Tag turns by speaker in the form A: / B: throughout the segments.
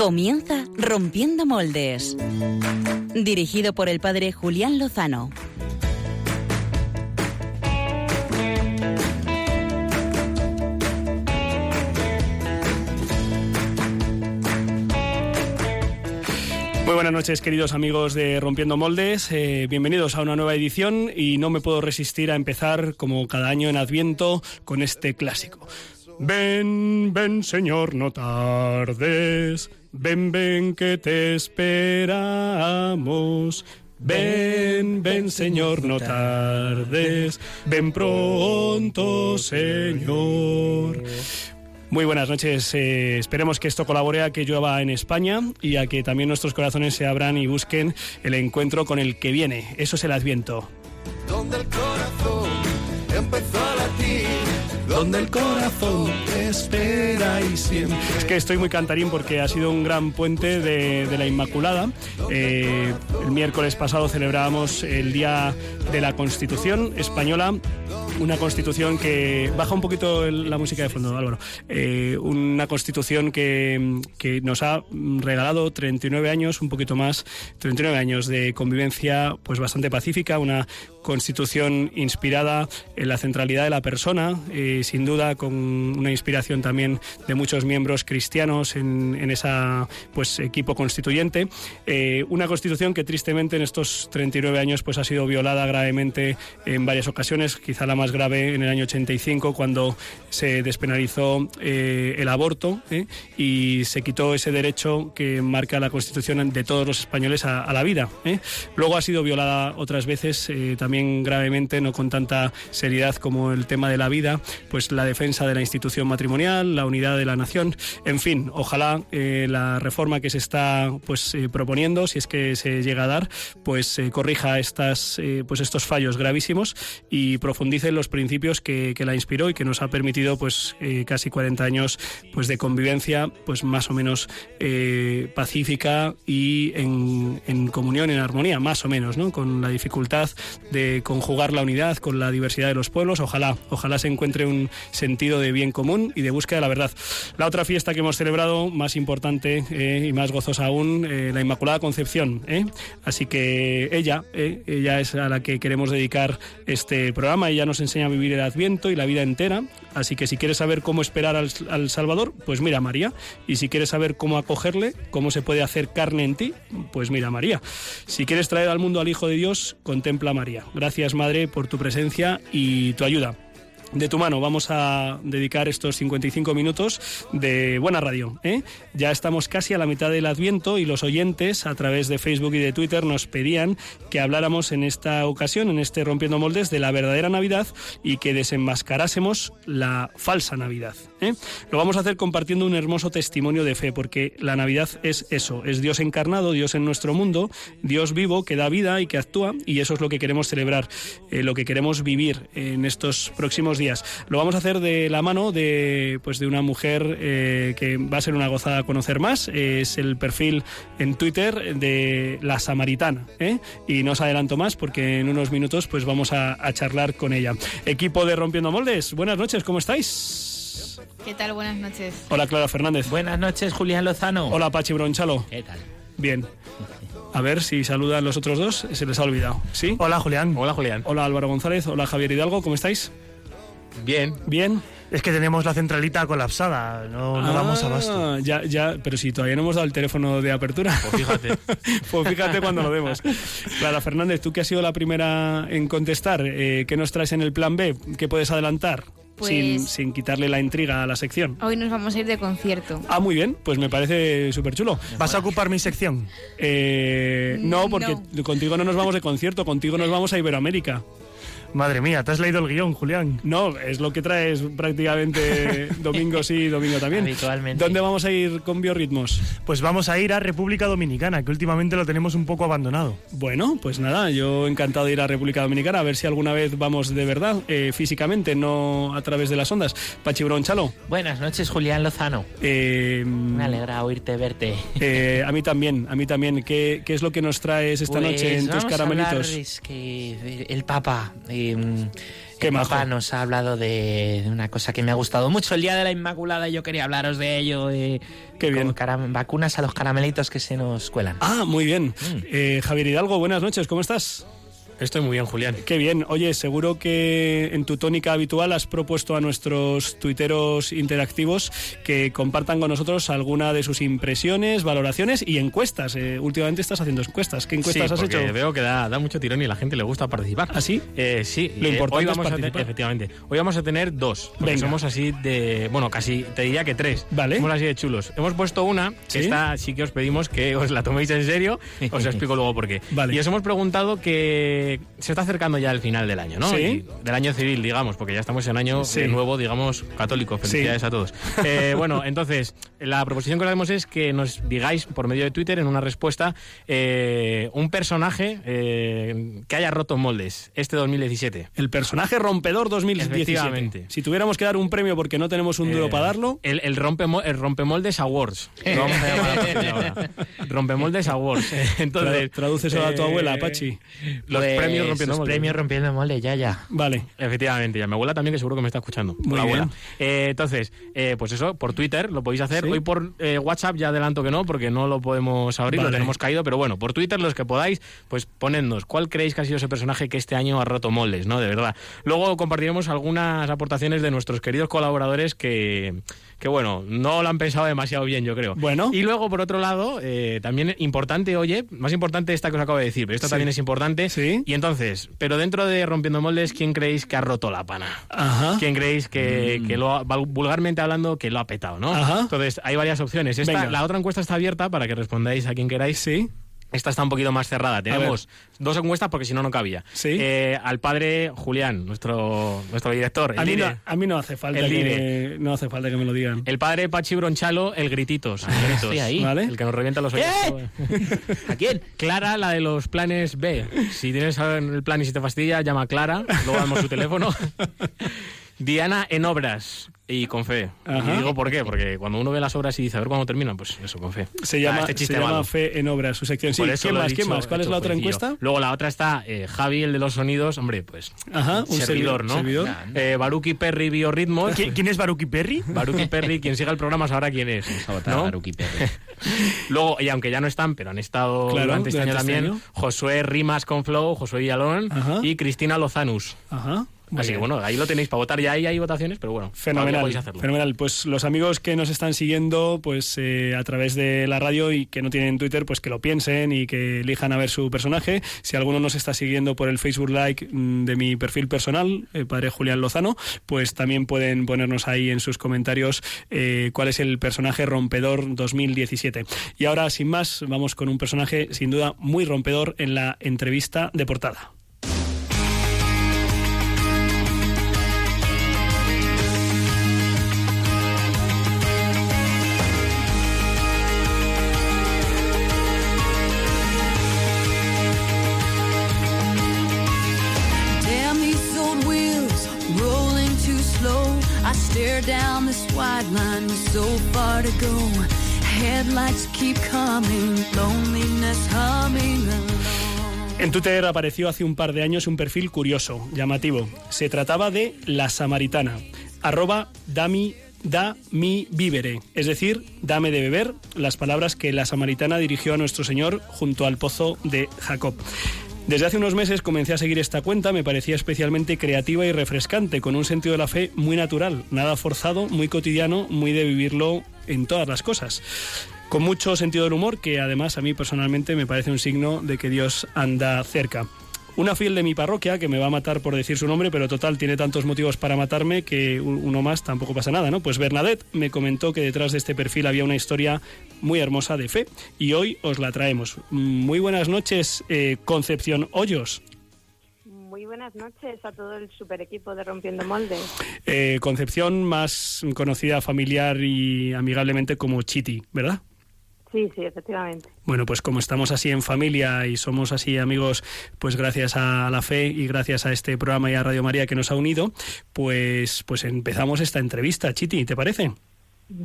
A: Comienza Rompiendo Moldes. Dirigido por el padre Julián Lozano.
B: Muy buenas noches, queridos amigos de Rompiendo Moldes. Eh, bienvenidos a una nueva edición y no me puedo resistir a empezar, como cada año en Adviento, con este clásico. Ven, ven, Señor, no tardes. Ven, ven, que te esperamos. Ven, ven, Señor, no tardes. Ven pronto, Señor. Muy buenas noches. Eh, esperemos que esto colabore a que llueva en España y a que también nuestros corazones se abran y busquen el encuentro con el que viene. Eso es el Adviento.
C: Donde el corazón empezó donde el corazón espera y siempre.
B: Es que estoy muy cantarín porque ha sido un gran puente de, de la Inmaculada. Eh, el miércoles pasado celebrábamos el Día de la Constitución Española, una constitución que baja un poquito la música de fondo, Álvaro. Eh, una constitución que, que nos ha regalado 39 años, un poquito más, 39 años de convivencia, pues bastante pacífica, una constitución inspirada en la centralidad de la persona, eh, sin duda con una inspiración también de muchos miembros cristianos en, en esa pues equipo constituyente, Eh, una constitución que tristemente en estos 39 años pues ha sido violada gravemente en varias ocasiones, quizá la más grave en el año 85 cuando se despenalizó eh, el aborto ¿eh? y se quitó ese derecho que marca la Constitución de todos los españoles a, a la vida. ¿eh? Luego ha sido violada otras veces, eh, también gravemente, no con tanta seriedad como el tema de la vida, pues la defensa de la institución matrimonial, la unidad de la nación, en fin, ojalá eh, la reforma que se está pues eh, proponiendo, si es que se llega a dar, pues corrija estas pues estos fallos gravísimos y profundice en los principios que, que la inspiró y que nos ha permitido pues eh, casi 40 años pues de convivencia pues más o menos eh, pacífica y en, en comunión, en armonía, más o menos, ¿no? Con la dificultad de conjugar la unidad con la diversidad de los pueblos. Ojalá, ojalá se encuentre un sentido de bien común y de búsqueda de la verdad. La otra fiesta que hemos celebrado, más importante eh, y más gozosa aún, eh, la Inmaculada Concepción. ¿eh? Así que ella, eh, ella es a la que queremos dedicar este programa. Ella nos enseña a vivir el Adviento y la vida entera. Así que si quieres saber cómo esperar al, al Salvador, pues mira a María. Y si quieres saber cómo acogerle, cómo se puede hacer carne en ti, pues mira a María. Si quieres traer al mundo al Hijo de Dios, contempla a María. Gracias, Madre, por tu presencia y tu ayuda. De tu mano vamos a dedicar estos 55 minutos de buena radio. ¿eh? Ya estamos casi a la mitad del Adviento y los oyentes a través de Facebook y de Twitter nos pedían que habláramos en esta ocasión, en este Rompiendo Moldes, de la verdadera Navidad y que desenmascarásemos la falsa Navidad. ¿Eh? Lo vamos a hacer compartiendo un hermoso testimonio de fe, porque la Navidad es eso, es Dios encarnado, Dios en nuestro mundo, Dios vivo que da vida y que actúa y eso es lo que queremos celebrar, eh, lo que queremos vivir en estos próximos días. Lo vamos a hacer de la mano de, pues, de una mujer eh, que va a ser una gozada conocer más. Es el perfil en Twitter de La Samaritana. Y no os adelanto más porque en unos minutos pues, vamos a, a charlar con ella. Equipo de Rompiendo Moldes, buenas noches, ¿cómo estáis?
D: ¿Qué tal? Buenas noches.
B: Hola Clara Fernández.
E: Buenas noches, Julián Lozano.
B: Hola Pachi Bronchalo.
E: ¿Qué tal?
B: Bien. A ver si saludan los otros dos. Se les ha olvidado. ¿Sí?
F: Hola Julián.
E: Hola, Julián.
B: Hola Álvaro González. Hola Javier Hidalgo. ¿Cómo estáis?
E: Bien.
B: Bien.
F: Es que tenemos la centralita colapsada, no, no damos
B: Ah,
F: abasto.
B: Ya, ya, pero si todavía no hemos dado el teléfono de apertura.
E: Pues fíjate.
B: pues fíjate cuando lo demos. Clara Fernández, tú que has sido la primera en contestar, eh, ¿qué nos traes en el plan B? ¿Qué puedes adelantar?
D: Pues-
B: Sin, sin quitarle la intriga a la sección.
D: Hoy nos vamos a ir de concierto.
B: Ah, muy bien, pues me parece súper chulo.
F: ¿Vas a ocupar mi sección?
B: Eh, no, porque
D: No.
B: contigo no nos vamos de concierto, contigo nos vamos a Iberoamérica.
F: Madre mía, ¿te has leído el guion, Julián?
B: No, es lo que traes prácticamente domingo sí, domingo también.
E: Habitualmente.
B: ¿Dónde vamos a ir con biorritmos?
F: Pues vamos a ir a República Dominicana, que últimamente lo tenemos un poco abandonado.
B: Bueno, pues nada, yo encantado de ir a República Dominicana a ver si alguna vez vamos de verdad, eh, físicamente, no a través de las ondas. Pachi Bronchalo,
E: Buenas noches, Julián Lozano.
B: eh,
E: Me alegra oírte verte.
B: eh, a mí también, a mí también. ¿Qué, qué es lo que nos traes esta
E: Pues
B: noche en tus
E: vamos a hablar,
B: caramelitos?
E: es que el Papa eh,
B: majo.
E: papá nos ha hablado de una cosa que me ha gustado mucho el día de la Inmaculada y yo quería hablaros de ello. De
B: Qué bien.
E: vacunas a los caramelitos que se nos cuelan.
B: Ah, muy bien.
E: Mm.
B: Eh, Javier Hidalgo, buenas noches, ¿cómo estás?
G: Estoy muy bien, Julián.
B: Qué bien. Oye, seguro que en tu tónica habitual has propuesto a nuestros tuiteros interactivos que compartan con nosotros alguna de sus impresiones, valoraciones y encuestas. Eh, últimamente estás haciendo encuestas. ¿Qué encuestas
G: sí,
B: has hecho?
G: veo que da, da mucho tirón y a la gente le gusta participar.
B: ¿Ah, sí?
G: Eh, sí.
B: Lo
G: eh,
B: importante
G: hoy
B: es
G: vamos a tener,
B: participar.
G: efectivamente. Hoy vamos a tener dos. Porque
B: Venga.
G: somos así de. Bueno, casi te diría que tres.
B: Vale.
G: Somos así de chulos. Hemos puesto una que
B: ¿Sí?
G: está, sí que os pedimos que os la toméis en serio. Os explico luego por qué.
B: Vale.
G: Y os hemos preguntado que se está acercando ya el final del año, ¿no?
B: Sí.
G: Y del año civil, digamos, porque ya estamos en año
B: Sí.
G: eh, nuevo, digamos, católico. Felicidades
B: Sí.
G: a todos. Eh, bueno, entonces, la proposición que os hacemos es que nos digáis por medio de Twitter en una respuesta eh, un personaje eh, que haya roto moldes este 2017.
B: El personaje rompedor 2017.
G: Efectivamente.
B: Si tuviéramos que dar un premio porque no tenemos un duro
G: Eh,
B: para darlo,
G: El, el, rompemo- el rompemoldes awards. Lo vamos a llamar a partir de ahora. rompemoldes awards. Entonces,
B: Tra- tradúceselo a tu abuela, Apache.
G: Los
E: Pues,
G: premios rompiendo
E: los
G: moldes.
E: premios rompiendo moldes, ya, ya.
B: Vale.
G: Efectivamente, y a mi abuela también, que seguro que me está escuchando.
B: Muy
G: Hola, abuela.
B: bien.
G: Eh, entonces, eh, pues eso, por Twitter lo podéis hacer.
B: Sí.
G: Hoy por eh, WhatsApp ya adelanto que no, porque no lo podemos abrir,
B: Vale.
G: lo tenemos caído. Pero bueno, por Twitter, los que podáis, pues ponednos cuál creéis que ha sido ese personaje que este año ha roto moldes, ¿no? De verdad. Luego compartiremos algunas aportaciones de nuestros queridos colaboradores que, que bueno, no lo han pensado demasiado bien, yo creo.
B: Bueno.
G: Y luego, por otro lado, eh, también importante, oye, más importante esta que os acabo de decir, pero esto
B: Sí.
G: también es importante.
B: Sí.
G: Y entonces, pero dentro de Rompiendo Moldes, ¿quién creéis que ha roto la pana?
B: Ajá.
G: ¿Quién creéis que, que lo ha, vul- vulgarmente hablando, que lo ha petado, no?
B: Ajá.
G: Entonces, hay varias opciones. Esta- la otra encuesta está abierta para que respondáis a quien queráis.
B: Sí.
G: Esta está un poquito más cerrada. Tenemos dos encuestas porque si no, no cabía.
B: Sí.
G: Eh, al padre Julián, nuestro, nuestro director, el
B: A mí, no,
G: Dire.
B: a mí no hace falta
G: El
B: que no hace falta que me lo digan.
G: El padre Pachi Bronchalo, el grititos. el
E: estoy ahí.
B: ¿Vale?
G: El que nos revienta los oídos.
E: ¿A quién?
G: Clara, la de los planes B. Si tienes el plan y si te fastidia, llama a Clara. Luego damos su teléfono. Diana en obras y con fe.
B: Ajá.
G: Y digo por qué, porque cuando uno ve las obras y dice a ver cuándo terminan, pues eso, con fe.
B: Se
G: Ah,
B: llama,
G: este chiste
B: se llama. Fe en Obras, su sección. Sí,
G: Por eso
B: ¿Quién
G: lo he
B: más? ¿Quién
G: dicho
B: más? ¿Cuál es la otra encuesta?
G: Luego la otra está eh, Javi, el de los sonidos. Hombre, pues.
B: Ajá, un
G: servidor, ¿no?
B: servidor.
G: Eh, Baruki Perry, biorritmos.
F: ¿Qui- ¿Quién es Baruki Perry?
G: Baruki Perry, quien siga el programa sabrá quién es. ¿no? Luego, y aunque ya no están, pero han estado
B: Claro,
G: durante este año
B: este
G: también,
B: año.
G: Josué Rimas con Flow, Josué Villalón
B: Ajá.
G: y Cristina Lozanus.
B: Ajá. Muy
G: Así que bueno, ahí lo tenéis para votar. Ya ahí hay votaciones, pero bueno,
B: Fenomenal,
G: podéis hacerlo.
B: fenomenal. Pues los amigos que nos están siguiendo, pues eh, a través de la radio y que no tienen Twitter, pues que lo piensen y que elijan a ver su personaje. Si alguno nos está siguiendo por el Facebook Like mm, de mi perfil personal, el padre Julián Lozano, pues también pueden ponernos ahí en sus comentarios eh, cuál es el personaje rompedor 2017. Y ahora, sin más, vamos con un personaje sin duda muy rompedor en la entrevista de portada.
H: Down so far to go. Headlights keep coming, loneliness.
B: En Twitter apareció hace un par de años un perfil curioso, llamativo. Se trataba de La Samaritana, arroba dami da mi vivere, es decir, dame de beber, las palabras que la Samaritana dirigió a nuestro Señor junto al pozo de Jacob. Desde hace unos meses comencé a seguir esta cuenta, me parecía especialmente creativa y refrescante, con un sentido de la fe muy natural, nada forzado, muy cotidiano, muy de vivirlo en todas las cosas con mucho sentido del humor, que además a mí personalmente me parece un signo de que Dios anda cerca. Una fiel de mi parroquia, que me va a matar por decir su nombre, pero total, tiene tantos motivos para matarme que uno más tampoco pasa nada, ¿no? Pues Bernadette me comentó que detrás de este perfil había una historia muy hermosa de fe y hoy os la traemos. Muy buenas noches, eh, Concepción Hoyos.
I: Muy buenas noches a todo el super equipo de Rompiendo Moldes.
B: Eh, Concepción, más conocida familiar y amigablemente como Chiti, ¿verdad?
I: Sí, sí, efectivamente.
B: Bueno, pues como estamos así en familia y somos así amigos, pues gracias a la fe y gracias a este programa y a Radio María que nos ha unido, pues, pues empezamos esta entrevista. Chiti, ¿te parece?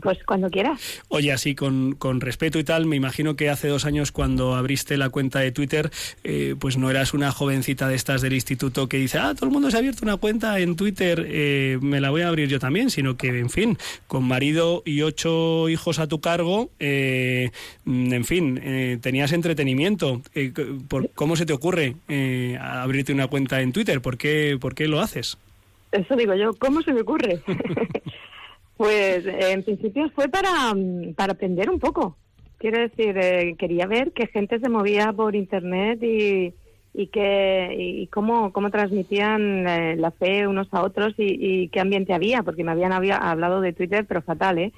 I: Pues cuando quieras.
B: Oye, así con, con respeto y tal, me imagino que hace dos años cuando abriste la cuenta de Twitter, eh, pues no eras una jovencita de estas del instituto que dice, ah, todo el mundo se ha abierto una cuenta en Twitter, eh, me la voy a abrir yo también, sino que, en fin, con marido y ocho hijos a tu cargo, eh, en fin, eh, tenías entretenimiento. Eh, por- ¿Cómo se te ocurre eh, abrirte una cuenta en Twitter? ¿Por qué, ¿Por qué lo haces?
I: Eso digo yo, ¿cómo se me ocurre? pues en principio fue para, mm, para aprender un poco. Quiero decir, eh, quería ver qué gente se movía por internet y, y, que, y cómo, cómo transmitían eh, la fe unos a otros y, y qué ambiente había, porque me habían había, hablado de Twitter, pero fatal, ¿eh?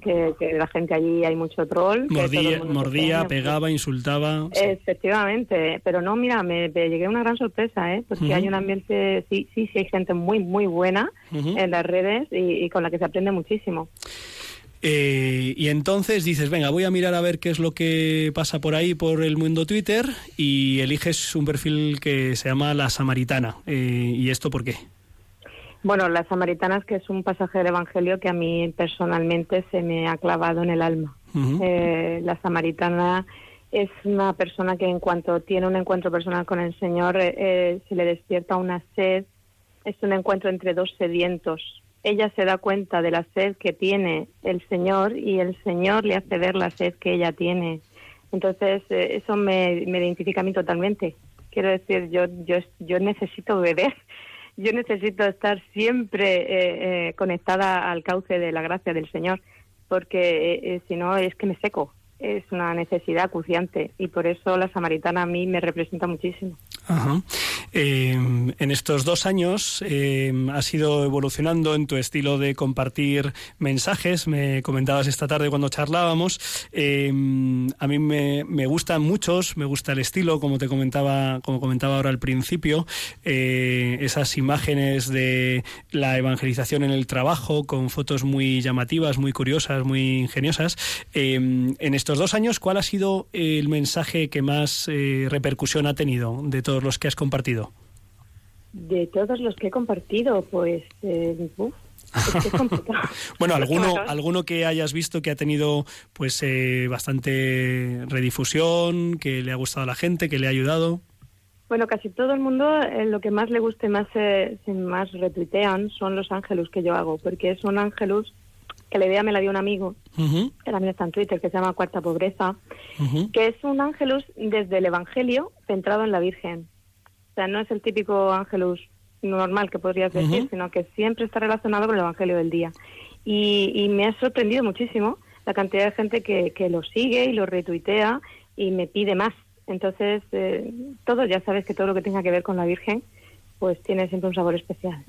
I: Que, que la gente allí hay mucho troll.
B: Mordía, mordía pegaba, insultaba. sí.
I: Efectivamente, pero no, mira, me, me llegué a una gran sorpresa, ¿eh? Porque hay un ambiente, sí, sí, sí, hay gente muy, muy buena en las redes y, y con la que se aprende muchísimo.
B: Eh, y entonces dices, venga, voy a mirar a ver qué es lo que pasa por ahí, por el mundo Twitter, y eliges un perfil que se llama La Samaritana. Eh, ¿Y esto por qué?
I: Bueno, las samaritanas, que es un pasaje del Evangelio que a mí personalmente se me ha clavado en el alma. Eh, la samaritana es una persona que en cuanto tiene un encuentro personal con el Señor eh, eh, se le despierta una sed, es un encuentro entre dos sedientos. Ella se da cuenta de la sed que tiene el Señor y el Señor le hace ver la sed que ella tiene. Entonces, eh, eso me, me identifica a mí totalmente. Quiero decir, yo, yo, yo necesito beber, yo necesito estar siempre eh, eh, conectada al cauce de la gracia del Señor, porque eh, si no es que me seco. Es una necesidad acuciante y por eso la samaritana a mí me representa muchísimo.
B: Eh, en estos dos años eh, has ido evolucionando en tu estilo de compartir mensajes. Me comentabas esta tarde cuando charlábamos. Eh, a mí me, me gustan muchos, me gusta el estilo, como te comentaba, como comentaba ahora al principio. Eh, esas imágenes de la evangelización en el trabajo, con fotos muy llamativas, muy curiosas, muy ingeniosas. En estos dos años, ¿cuál ha sido el mensaje que más eh, repercusión ha tenido de todos los que has compartido?
I: De todos los que he compartido, pues, eh, uf, es que es complicado.
B: Bueno, alguno, alguno que hayas visto que ha tenido pues eh, bastante redifusión, que le ha gustado a la gente, que le ha ayudado.
I: Bueno, casi todo el mundo eh, lo que más le guste, más eh, más retuitean son los ángelus que yo hago, porque es un ángelus que la idea me la dio un amigo,
B: Ujú,
I: que también está en Twitter, que se llama Cuarta Pobreza, que es un ángelus desde el Evangelio centrado en la Virgen. O sea, no es el típico ángelus normal que podrías decir, sino que siempre está relacionado con el Evangelio del día. Y, y me ha sorprendido muchísimo la cantidad de gente que, que lo sigue y lo retuitea y me pide más. Entonces, eh, todo, ya sabes que todo lo que tenga que ver con la Virgen, pues tiene siempre un sabor especial.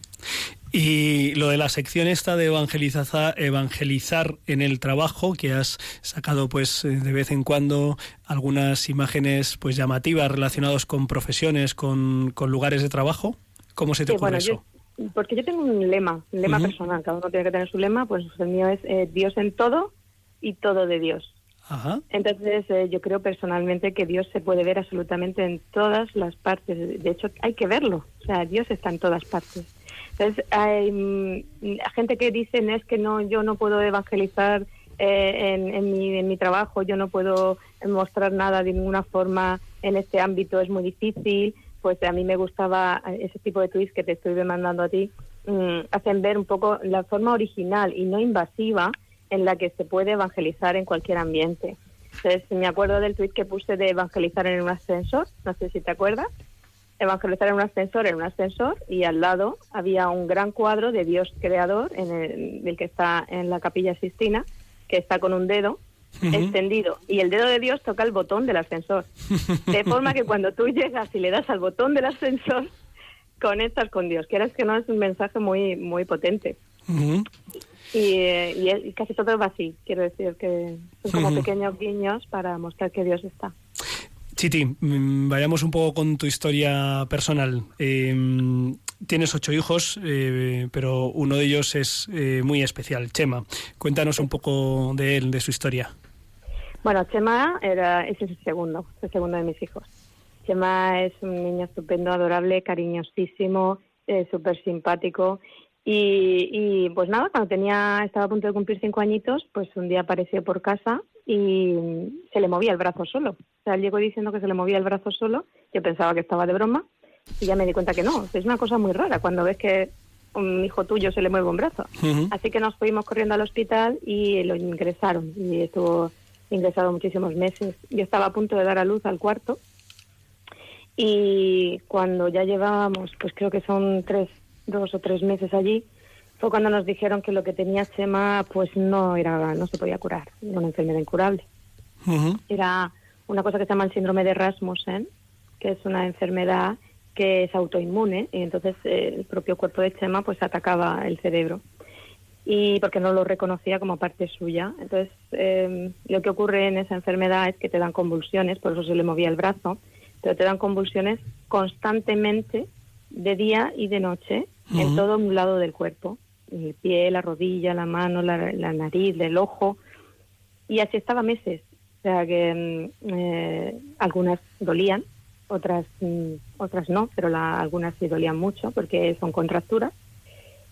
B: Y lo de la sección esta de evangelizar, evangelizar en el trabajo, que has sacado pues eh, de vez en cuando algunas imágenes pues llamativas relacionadas con profesiones, con, con lugares de trabajo. ¿Cómo se te
I: Sí,
B: ocurre
I: bueno,
B: eso?
I: yo- porque yo tengo un lema, un lema personal, cada uno tiene que tener su lema, pues el mío es eh, Dios en todo y todo de Dios.
B: Ajá.
I: Entonces, eh, yo creo personalmente que Dios se puede ver absolutamente en todas las partes. De hecho, hay que verlo. O sea, Dios está en todas partes. Entonces, hay mm, gente que dice, "No, es que no, yo no puedo evangelizar eh, en, en mi, en mi trabajo, yo no puedo mostrar nada de ninguna forma en este ámbito, es muy difícil. Pues a mí me gustaba ese tipo de tweets que te estoy mandando a ti, mm, hacen ver un poco la forma original y no invasiva en la que se puede evangelizar en cualquier ambiente. Entonces, me acuerdo del tuit que puse de evangelizar en un ascensor, no sé si te acuerdas. Evangelizar en un ascensor, en un ascensor, y al lado había un gran cuadro de Dios creador, en el, el que está en la capilla Sistina, que está con un dedo
B: Ujú.
I: extendido, y el dedo de Dios toca el botón del ascensor. De forma que cuando tú llegas y le das al botón del ascensor, conectas con Dios. Quieras que no, es un mensaje muy, muy potente. Y, eh, y, casi todo va así. Quiero decir que son como pequeños guiños para mostrar que Dios está.
B: Chiti, mm, vayamos un poco con tu historia personal. Eh, tienes ocho hijos, eh, pero uno de ellos es eh, muy especial, Chema. Cuéntanos un poco de él, de su historia.
I: Bueno, Chema era, es el segundo, el segundo de mis hijos. Chema es un niño estupendo, adorable, cariñosísimo, eh, súper simpático Y, y, pues nada, cuando tenía, estaba a punto de cumplir cinco añitos, pues un día apareció por casa y se le movía el brazo solo. O sea, él llegó diciendo que se le movía el brazo solo. Yo pensaba que estaba de broma y ya me di cuenta que no. Es una cosa muy rara cuando ves que un hijo tuyo se le mueve un brazo. Así que nos fuimos corriendo al hospital y lo ingresaron. Y estuvo ingresado muchísimos meses. Yo estaba a punto de dar a luz al cuarto y cuando ya llevábamos, pues creo que son tres, dos o tres meses allí, fue cuando nos dijeron que lo que tenía Chema pues no era, no se podía curar, era una enfermedad incurable. Era una cosa que se llama el síndrome de Rasmussen, que es una enfermedad que es autoinmune y entonces eh, el propio cuerpo de Chema pues atacaba el cerebro y porque no lo reconocía como parte suya. Entonces eh, lo que ocurre en esa enfermedad es que te dan convulsiones, por eso se le movía el brazo, pero te dan convulsiones constantemente de día y de noche en todo un lado del cuerpo, el pie, la rodilla, la mano, la, la nariz, el ojo y así estaba meses. O sea que mm, eh, algunas dolían, otras mm, otras no, pero la, algunas sí dolían mucho porque son contracturas.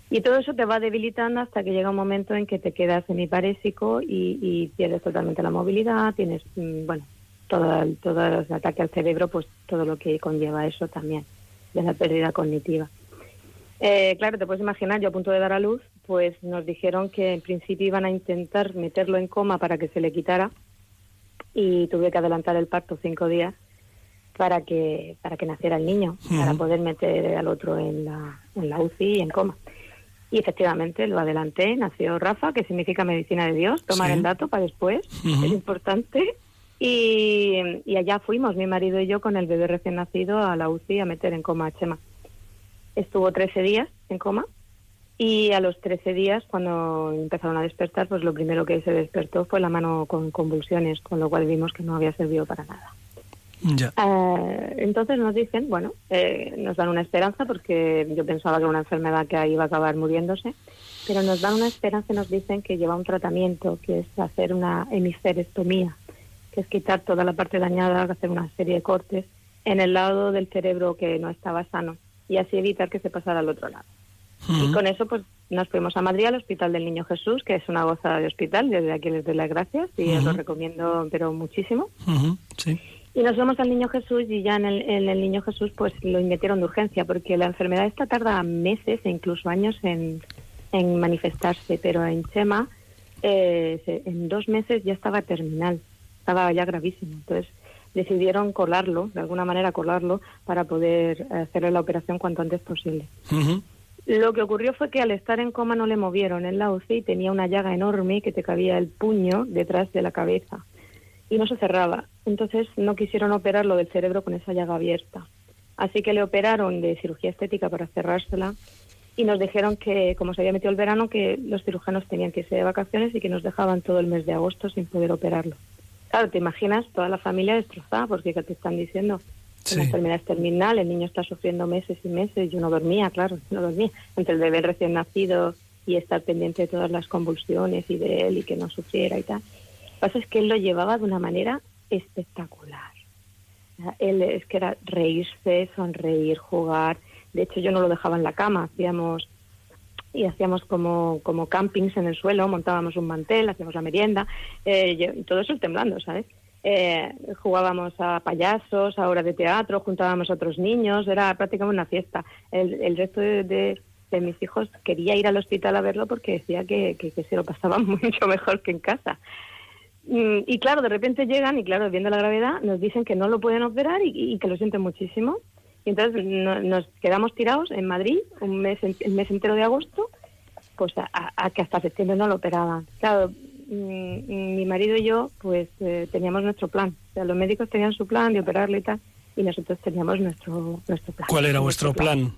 I: Y todo eso te va debilitando hasta que llega un momento en que te quedas semiparésico y, y pierdes totalmente la movilidad, tienes, mm, bueno, todo todo el ataque al cerebro, pues todo lo que conlleva eso también, de la pérdida cognitiva. Eh, claro, te puedes imaginar, yo a punto de dar a luz, pues nos dijeron que en principio iban a intentar meterlo en coma para que se le quitara y tuve que adelantar el parto cinco días para que para que naciera el niño, para poder meter al otro en la, en la UCI y en coma. Y efectivamente lo adelanté, nació Rafa, que significa medicina de Dios, tomar
J: Sí.
I: el dato para después, es importante. Y, y allá fuimos, mi marido y yo, con el bebé recién nacido a la UCI a meter en coma a Chema. Estuvo 13 días en coma y a los 13 días, cuando empezaron a despertar, pues lo primero que se despertó fue la mano con convulsiones, con lo cual vimos que no había servido para nada.
F: Ya.
I: Eh, entonces nos dicen, bueno, eh, nos dan una esperanza porque yo pensaba que era una enfermedad que iba a acabar muriéndose, pero nos dan una esperanza y nos dicen que lleva un tratamiento que es hacer una hemiferestomía, que es quitar toda la parte dañada, hacer una serie de cortes en el lado del cerebro que no estaba sano y así evitar que se pasara al otro lado. Y con eso pues nos fuimos a Madrid al Hospital del Niño Jesús, que es una gozada de hospital, desde aquí les doy las gracias y os lo recomiendo pero muchísimo.
F: Sí.
I: Y nos fuimos al Niño Jesús y ya en el, en el Niño Jesús pues lo metieron de urgencia porque la enfermedad esta tarda meses e incluso años en, en manifestarse, pero en Chema eh, en dos meses ya estaba terminal, estaba ya gravísimo. Entonces decidieron colarlo, de alguna manera colarlo, para poder hacerle la operación cuanto antes posible. Lo que ocurrió fue que al estar en coma no le movieron en la UCI y tenía una llaga enorme que te cabía el puño detrás de la cabeza y no se cerraba. Entonces no quisieron operarlo del cerebro con esa llaga abierta. Así que le operaron de cirugía estética para cerrársela y nos dijeron que, como se había metido el verano, que los cirujanos tenían que irse de vacaciones y que nos dejaban todo el mes de agosto sin poder operarlo. Claro, te imaginas toda la familia destrozada porque ¿qué te están diciendo? que La enfermedad es terminal, el niño está sufriendo meses y meses. Yo no dormía, claro, no dormía. Entre el bebé recién nacido y estar pendiente de todas las convulsiones y de él y que no sufriera y tal. Lo que pasa es que él lo llevaba de una manera espectacular. Él es que era reírse, sonreír, jugar. De hecho, yo no lo dejaba en la cama. Hacíamos y hacíamos como, como campings en el suelo, montábamos un mantel, hacíamos la merienda, eh, y todo eso temblando, ¿sabes? Eh, jugábamos a payasos, a obras de teatro, juntábamos a otros niños, era prácticamente una fiesta. El, el resto de, de- mis hijos quería ir al hospital a verlo porque decía que, que, se lo pasaban mucho mejor que en casa. Mm, Y claro, de repente llegan y claro, viendo la gravedad, nos dicen que no lo pueden operar y, y que lo sienten muchísimo. Y entonces no- nos quedamos tirados en Madrid un mes, el mes entero de agosto, pues a, a- a que hasta septiembre no lo operaban. Claro, mm, mi marido y yo pues eh, teníamos nuestro plan. O sea, los médicos tenían su plan de operarle y tal, y nosotros teníamos nuestro, nuestro plan.
F: ¿Cuál era vuestro plan?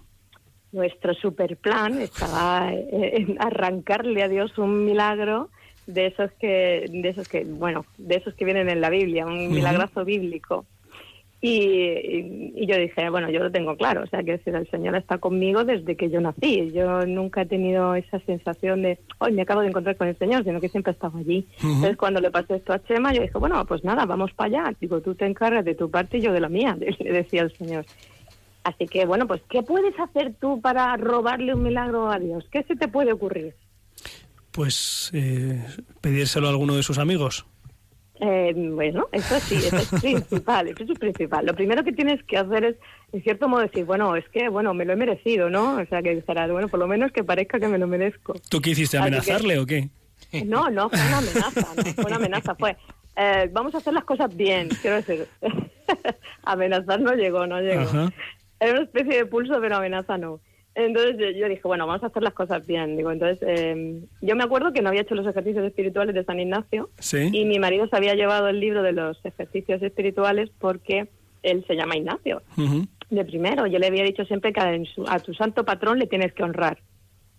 I: Nuestro super plan estaba eh, en arrancarle a Dios un milagro de esos que, de esos que, bueno, de esos que vienen en la Biblia, un milagrazo bíblico. Y, y- y yo dije, bueno, yo lo tengo claro, o sea, que decir, el Señor está conmigo desde que yo nací. Yo nunca he tenido esa sensación de, hoy me acabo de encontrar con el Señor, sino que siempre he estado allí. Entonces, cuando le pasé esto a Chema, yo dije, bueno, pues nada, vamos para allá. Digo, tú te encargas de tu parte y yo de la mía, le decía el Señor. Así que, bueno, pues, ¿qué puedes hacer tú para robarle un milagro a Dios? ¿Qué se te puede ocurrir?
B: Pues eh, pedírselo a alguno de sus amigos.
I: Eh, bueno, eso sí, eso es principal, eso es principal. Lo primero que tienes que hacer es, en cierto modo, decir, bueno, es que, bueno, me lo he merecido, ¿no? O sea, que será, bueno, por lo menos que parezca que me lo merezco.
B: ¿Tú qué hiciste?
I: Que-
B: ¿Amenazarle o qué?
I: No, no, fue una amenaza, no, fue una amenaza, fue, eh, vamos a hacer las cosas bien, quiero decir, amenazar no llegó, no llegó.
B: Ajá.
I: Era una especie de pulso, pero amenaza no. Entonces yo, yo dije, bueno, vamos a hacer las cosas bien. Digo, entonces, eh, yo me acuerdo que no había hecho los ejercicios espirituales de San Ignacio
B: Sí.
I: y mi marido se había llevado el libro de los ejercicios espirituales porque él se llama Ignacio,
B: Ujú.
I: de primero. Yo le había dicho siempre que a, su- a tu santo patrón le tienes que honrar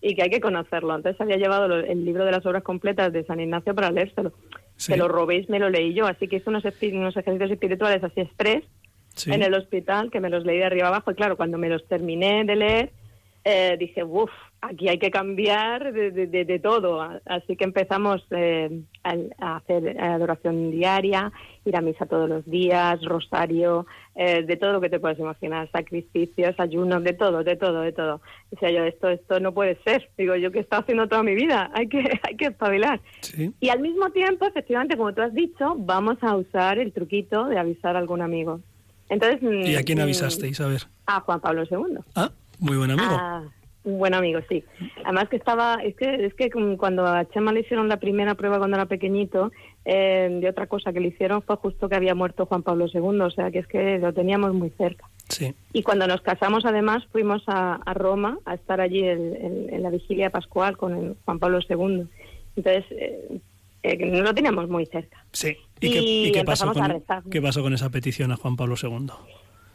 I: y que hay que conocerlo. Entonces había llevado lo- el libro de las obras completas de San Ignacio para leérselo.
B: Sí.
I: Se lo robéis, me lo leí yo. Así que hice unos, unos ejercicios espirituales así express
B: Sí.
I: en el hospital, que me los leí de arriba abajo. Y claro, cuando me los terminé de leer, eh, dije, uff, aquí hay que cambiar de, de- todo. Así que empezamos eh, a, hacer adoración diaria, ir a misa todos los días, rosario, eh, de todo lo que te puedes imaginar, sacrificios, ayunos, de todo, de todo, de todo. Decía yo, esto, esto no puede ser. Digo, yo que he estado haciendo toda mi vida, hay que, hay que espabilar.
B: Sí.
I: Y al mismo tiempo, efectivamente, como tú has dicho, vamos a usar el truquito de avisar a algún amigo. Entonces,
B: ¿Y a quién
I: mm,
B: avisasteis? A ver.
I: A Juan Pablo II.
B: Ah, muy buen amigo.
I: Ah, un buen amigo, sí. Además que estaba, es que, es que cuando a Chema le hicieron la primera prueba cuando era pequeñito, eh, de otra cosa que le hicieron fue justo que había muerto Juan Pablo II, o sea que es que lo teníamos muy cerca.
B: Sí.
I: Y cuando nos casamos, además, fuimos a, a Roma a estar allí en, la vigilia pascual con el Juan Pablo II. Entonces, eh, eh, no lo teníamos muy cerca.
B: Sí. ¿Y,
I: Y
B: qué, y qué pasó
I: a
B: con,
I: rezar.
B: qué pasó con esa petición a Juan Pablo II?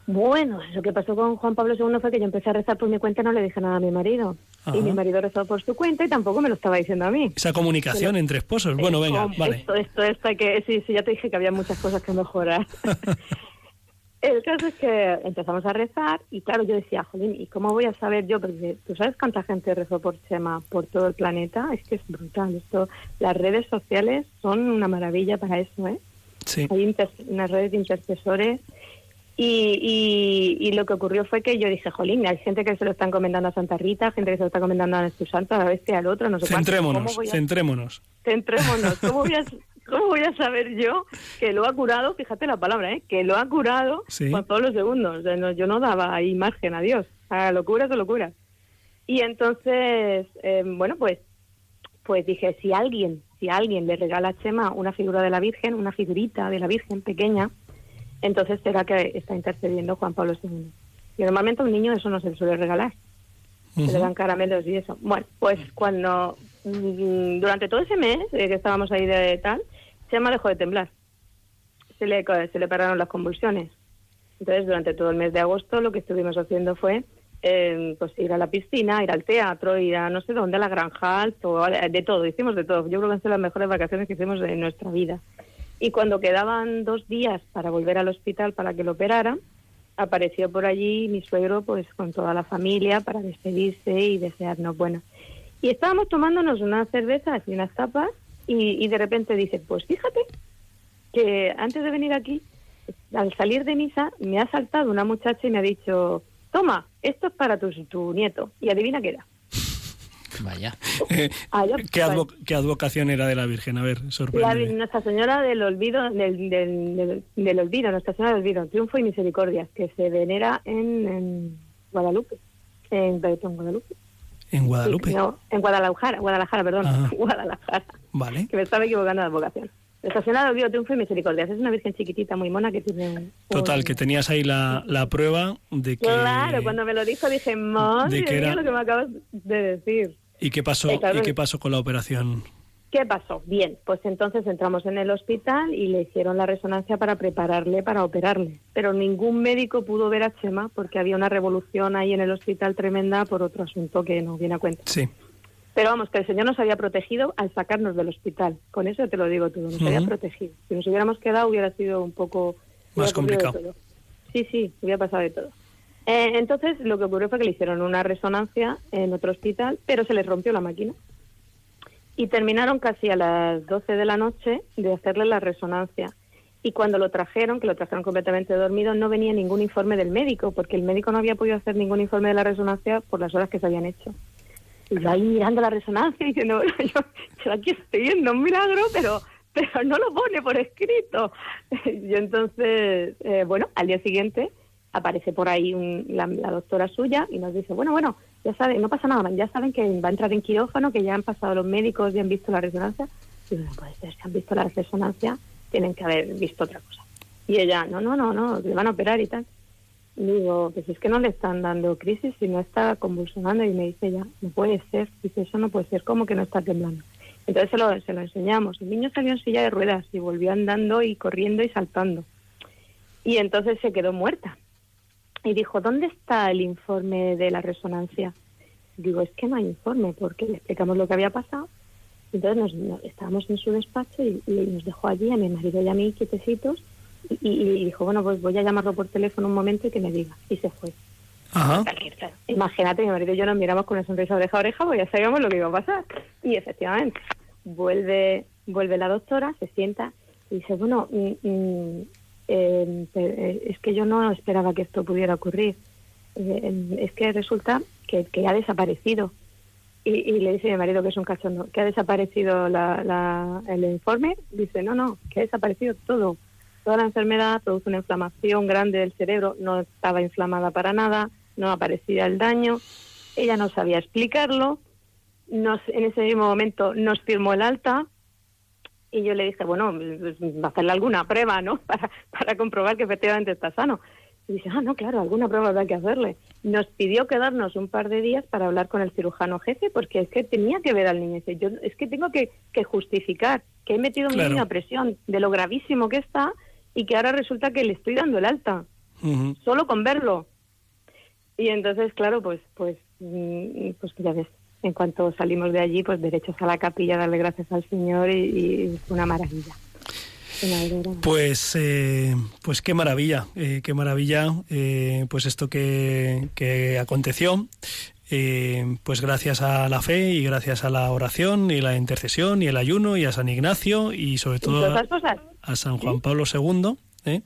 I: Bueno, lo que pasó con Juan Pablo II fue que yo empecé a rezar por mi cuenta y no le dije nada a mi marido.
B: Ajá.
I: Y mi marido rezó por su cuenta y tampoco me lo estaba diciendo a mí.
B: Esa comunicación entre esposos. Bueno,
I: Eh,
B: venga, vale.
I: Esto, esto, esto que... Sí, sí, ya te dije que había muchas cosas que mejorar. El caso es que empezamos a rezar y claro, yo decía, jolín, ¿y cómo voy a saber yo? Porque tú sabes cuánta gente rezó por Chema por todo el planeta. Es que es brutal. Esto, las redes sociales son una maravilla para eso, ¿eh?
B: Sí.
I: Hay unas redes de intercesores y, y, y lo que ocurrió fue que yo dije, jolín, hay gente que se lo está encomendando a Santa Rita, gente que se lo está encomendando a su santo, a bestia, al otro, no sé cuánto. ¿Cómo
B: Centrémonos,
I: a-
B: centrémonos.
I: centrémonos. ¿Cómo voy, a, ¿Cómo voy a saber yo que lo ha curado? Fíjate la palabra, ¿eh? Que lo ha curado
B: Sí.
I: II. O sea, no- yo no daba ahí margen a Dios. A locuras o locuras. Y entonces, eh, bueno, pues, pues dije, si alguien, si alguien le regala a Chema una figura de la Virgen, una figurita de la Virgen pequeña, entonces será que está intercediendo Juan Pablo II. Y normalmente a un niño eso no se le suele regalar se le dan caramelos y eso. Bueno, pues cuando mm, durante todo ese mes eh, que estábamos ahí de tal, Chema dejó de temblar. Se le, se le pararon las convulsiones. Entonces, durante todo el mes de agosto lo que estuvimos haciendo fue eh, pues ir a la piscina, ir al teatro, ir a no sé dónde, a la granja de todo, hicimos de todo. Yo creo que han sido las mejores vacaciones que hicimos de nuestra vida. Y cuando quedaban dos días para volver al hospital para que lo operaran, apareció por allí mi suegro pues con toda la familia para despedirse y desearnos buenas. Y estábamos tomándonos unas cervezas y unas tapas y, de repente dice, pues fíjate que antes de venir aquí, al salir de misa, me ha saltado una muchacha y me ha dicho, toma, esto es para tu, tu nieto. Y adivina qué era.
E: Vaya.
B: Eh,
I: Ah, yo-
B: ¿qué, advo- qué advocación era de la Virgen? A ver,
I: La,
B: sorprende.
I: Nuestra Señora del Olvido, del, del, del- del Olvido, Nuestra Señora del Olvido, Triunfo y Misericordia, que se venera en, en Guadalupe, en, perdón, Guadalupe.
B: En Guadalupe.
I: No, en Guadalajara, Guadalajara, perdón,
B: Ah.
I: Guadalajara,
B: Vale.
I: que me estaba equivocando de advocación. Nuestra Señora del Olvido, Triunfo y Misericordia, es una virgen chiquitita, muy mona, que tiene un...
B: Total, que tenías ahí la, la prueba de que...
I: Claro, cuando me lo dijo dije, madre
B: de que era-
I: lo que me acabas de decir.
B: ¿Y qué pasó? ¿Y qué pasó con la operación?
I: ¿Qué pasó? Bien, pues entonces entramos en el hospital y le hicieron la resonancia para prepararle para operarle. Pero ningún médico pudo ver a Chema porque había una revolución ahí en el hospital tremenda por otro asunto que no viene a cuenta.
B: Sí.
I: Pero vamos, que el Señor nos había protegido al sacarnos del hospital. Con eso te lo digo todo, nos había protegido. Si nos hubiéramos quedado hubiera sido un poco...
B: Más complicado.
I: Sí, sí, hubiera pasado de todo. Eh, entonces lo que ocurrió fue que le hicieron una resonancia en otro hospital, pero se les rompió la máquina. Y terminaron casi a las 12 de la noche de hacerle la resonancia. Y cuando lo trajeron, que lo trajeron completamente dormido, no venía ningún informe del médico, porque el médico no había podido hacer ningún informe de la resonancia por las horas que se habían hecho. Y yo ahí mirando la resonancia y diciendo, yo, yo aquí estoy viendo un milagro, pero pero no lo pone por escrito. Y entonces, eh, bueno, al día siguiente aparece por ahí un- la, la doctora suya y nos dice, bueno, bueno, ya saben, no pasa nada, ya saben que va a entrar en quirófano, que ya han pasado los médicos y han visto la resonancia. Y yo, no puede ser, si han visto la resonancia, tienen que haber visto otra cosa. Y ella, no, no, no, no, le van a operar y tal. Y digo, pues es que no le están dando crisis y no está convulsionando. Y me dice ella, no puede ser. Dice, eso no puede ser, ¿cómo que no está temblando? Entonces se lo, se lo enseñamos. El niño salió en silla de ruedas y volvió andando y corriendo y saltando. Y entonces se quedó muerta. Y dijo, ¿dónde está el informe de la resonancia? Digo, es que no hay informe, porque le explicamos lo que había pasado. Entonces nos, nos- estábamos en su despacho y, y nos dejó allí a mi marido y a mí quietecitos y, y- y dijo, bueno, pues voy a llamarlo por teléfono un momento y que me diga. Y se fue.
B: Ajá.
I: Imagínate, mi marido y yo nos miramos con una sonrisa oreja a oreja, porque ya sabíamos lo que iba a pasar. Y efectivamente, vuelve, vuelve la doctora, se sienta y dice, bueno, mm, mm, eh, eh, es que yo no esperaba que esto pudiera ocurrir. Eh, es que resulta que, ha desaparecido. Y, y le dice a mi marido que es un cachondo, que ha desaparecido la, la- el informe. Dice, no, no, que ha desaparecido todo. Toda la enfermedad produce una inflamación grande del cerebro, no estaba inflamada para nada, no aparecía el daño. Ella no sabía explicarlo. Nos, en ese mismo momento nos firmó el alta y yo le dije, bueno, pues, hacerle alguna prueba, ¿no? Para, para comprobar que efectivamente está sano. Y dice, ah, no, claro, alguna prueba habrá que hacerle. Nos pidió quedarnos un par de días para hablar con el cirujano jefe, porque es que tenía que ver al niño. Dice, yo es que tengo que, que justificar que he metido
B: Claro.
I: niño a presión de lo gravísimo que está y que ahora resulta que le estoy dando el alta, solo con verlo. Y entonces, claro, pues, pues, mm, pues ya ves, en cuanto salimos de allí, pues derechos a la capilla, darle gracias al Señor y, y fue una maravilla.
B: Pues, eh, pues qué maravilla, eh, qué maravilla, eh, pues esto que, que aconteció. eh, pues gracias a la fe y gracias a la oración y la intercesión y el ayuno y a San Ignacio y sobre todo a, a San Juan Pablo II ¿eh?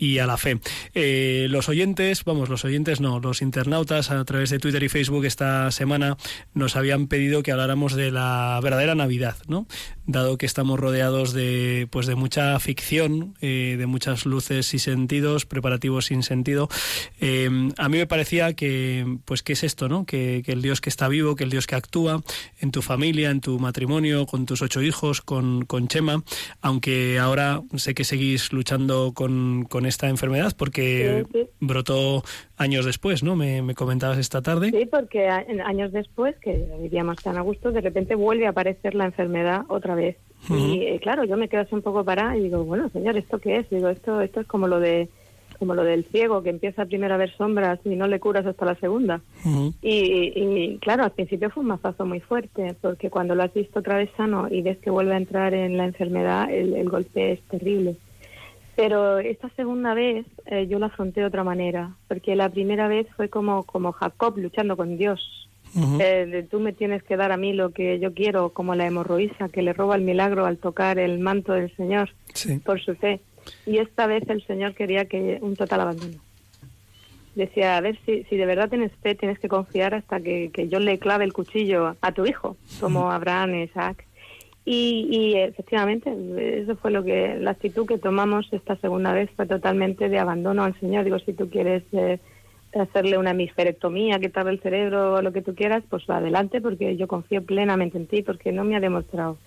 B: Y a la fe. Eh, los oyentes, vamos, los oyentes no, los internautas a través de Twitter y Facebook esta semana nos habían pedido que habláramos de la verdadera Navidad, ¿no? Dado que estamos rodeados de, pues, de mucha ficción, eh, de muchas luces y sentidos, preparativos sin sentido. Eh, a mí me parecía que, pues, ¿qué es esto, no? Que, que el Dios que está vivo, que el Dios que actúa en tu familia, en tu matrimonio, con tus ocho hijos, con, con Chema, aunque ahora sé que seguís luchando con, con esta enfermedad porque
I: Sí, sí.
B: brotó años después, ¿no? Me, me comentabas esta tarde.
I: Sí, porque a- años después, que vivíamos tan a gusto, de repente vuelve a aparecer la enfermedad otra vez. Y eh, claro, yo me quedo así un poco parada y digo, bueno, señor, ¿esto qué es? Digo, esto, esto es como lo de como lo del ciego, que empieza primero a ver sombras y no le curas hasta la segunda. Y, y, claro, al principio fue un mazazo muy fuerte, porque cuando lo has visto otra vez sano y ves que vuelve a entrar en la enfermedad, el, el golpe es terrible. Pero esta segunda vez eh, yo la afronté de otra manera, porque la primera vez fue como, como Jacob luchando con Dios. Eh, de, tú me tienes que dar a mí lo que yo quiero, como la hemorroísa que le roba el milagro al tocar el manto del Señor
B: Sí.
I: por su fe. Y esta vez el Señor quería que un total abandono. Decía, a ver, si, si de verdad tienes fe, tienes que confiar hasta que, que yo le clave el cuchillo a tu hijo, como Abraham y Isaac. Y, y efectivamente, eso fue lo que, la actitud que tomamos esta segunda vez fue totalmente de abandono al Señor. Digo, si tú quieres eh, hacerle una hemisferectomía, quitarle el cerebro o lo que tú quieras, pues adelante, porque yo confío plenamente en ti, porque no me ha demostrado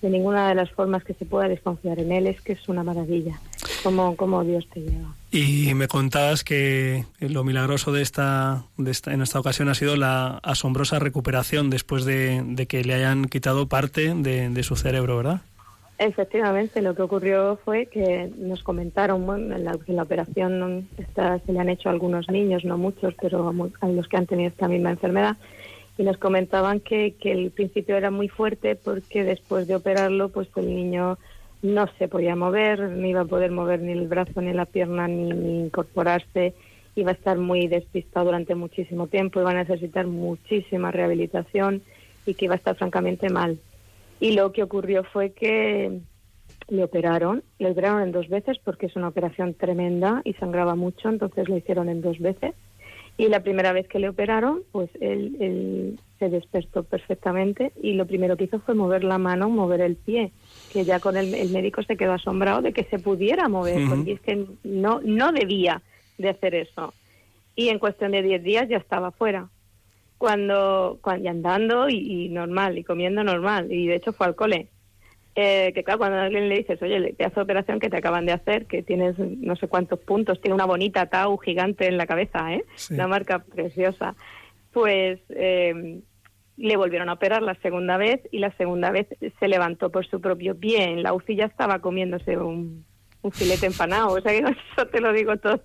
I: de ninguna de las formas que se pueda desconfiar en él. Es que es una maravilla, como, como Dios te lleva.
B: Y me contabas que lo milagroso de esta, en esta ocasión ha sido la asombrosa recuperación después de, que le hayan quitado parte de, su cerebro, ¿verdad?
I: Efectivamente, lo que ocurrió fue que nos comentaron, bueno, en la, operación esta, se le han hecho algunos niños, no muchos, pero a los que han tenido esta misma enfermedad, y nos comentaban que, que el principio era muy fuerte porque después de operarlo, pues el niño no se podía mover, ni iba a poder mover ni el brazo ni la pierna, ni, incorporarse, iba a estar muy despistado durante muchísimo tiempo, iba a necesitar muchísima rehabilitación y que iba a estar francamente mal. Y lo que ocurrió fue que le operaron, le operaron en dos veces porque es una operación tremenda y sangraba mucho, entonces le hicieron en dos veces. Y la primera vez que le operaron, pues él se despertó perfectamente y lo primero que hizo fue mover la mano, mover el pie, que ya con el, el médico se quedó asombrado de que se pudiera mover, porque es que no, no debía de hacer eso. Y en cuestión de 10 días ya estaba fuera cuando, cuando y andando y, y normal y comiendo normal y de hecho fue al cole Eh, que claro cuando a alguien le dices oye pedazo de operación que te acaban de hacer que tienes no sé cuántos puntos tiene una bonita tau gigante en la cabeza eh
B: Sí.
I: una marca preciosa pues eh, le volvieron a operar la segunda vez y la segunda vez se levantó por su propio pie la UCI estaba comiéndose un filete empanado, o sea que eso te lo digo todo.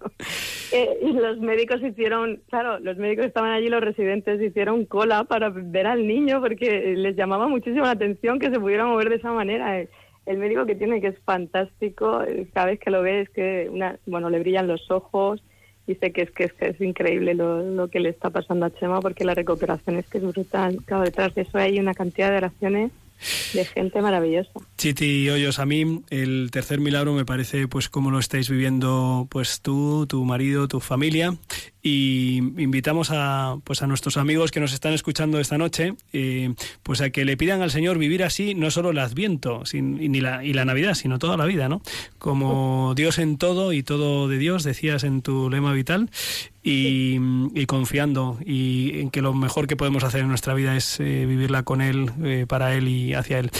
I: Eh, los médicos hicieron, claro, los médicos estaban allí, los residentes hicieron cola para ver al niño porque les llamaba muchísimo la atención que se pudiera mover de esa manera. El, médico que tiene, que es fantástico, eh, cada vez que lo ves, que una, bueno, le brillan los ojos, dice que es que es, que es increíble lo, lo que le está pasando a Chema porque la recuperación es que es brutal. Claro, detrás de eso hay una cantidad de oraciones de gente maravillosa.
B: Chiti Hoyos, a mí el tercer milagro me parece pues como lo estáis viviendo pues tú, tu marido, tu familia y invitamos a pues a nuestros amigos que nos están escuchando esta noche eh, pues a que le pidan al Señor vivir así no solo el Adviento y, ni la, y la Navidad sino toda la vida, ¿no? Como Dios en todo y todo de Dios decías en tu lema vital y, y confiando y en que lo mejor que podemos hacer en nuestra vida es eh, vivirla con Él, eh, para Él y hacia Él.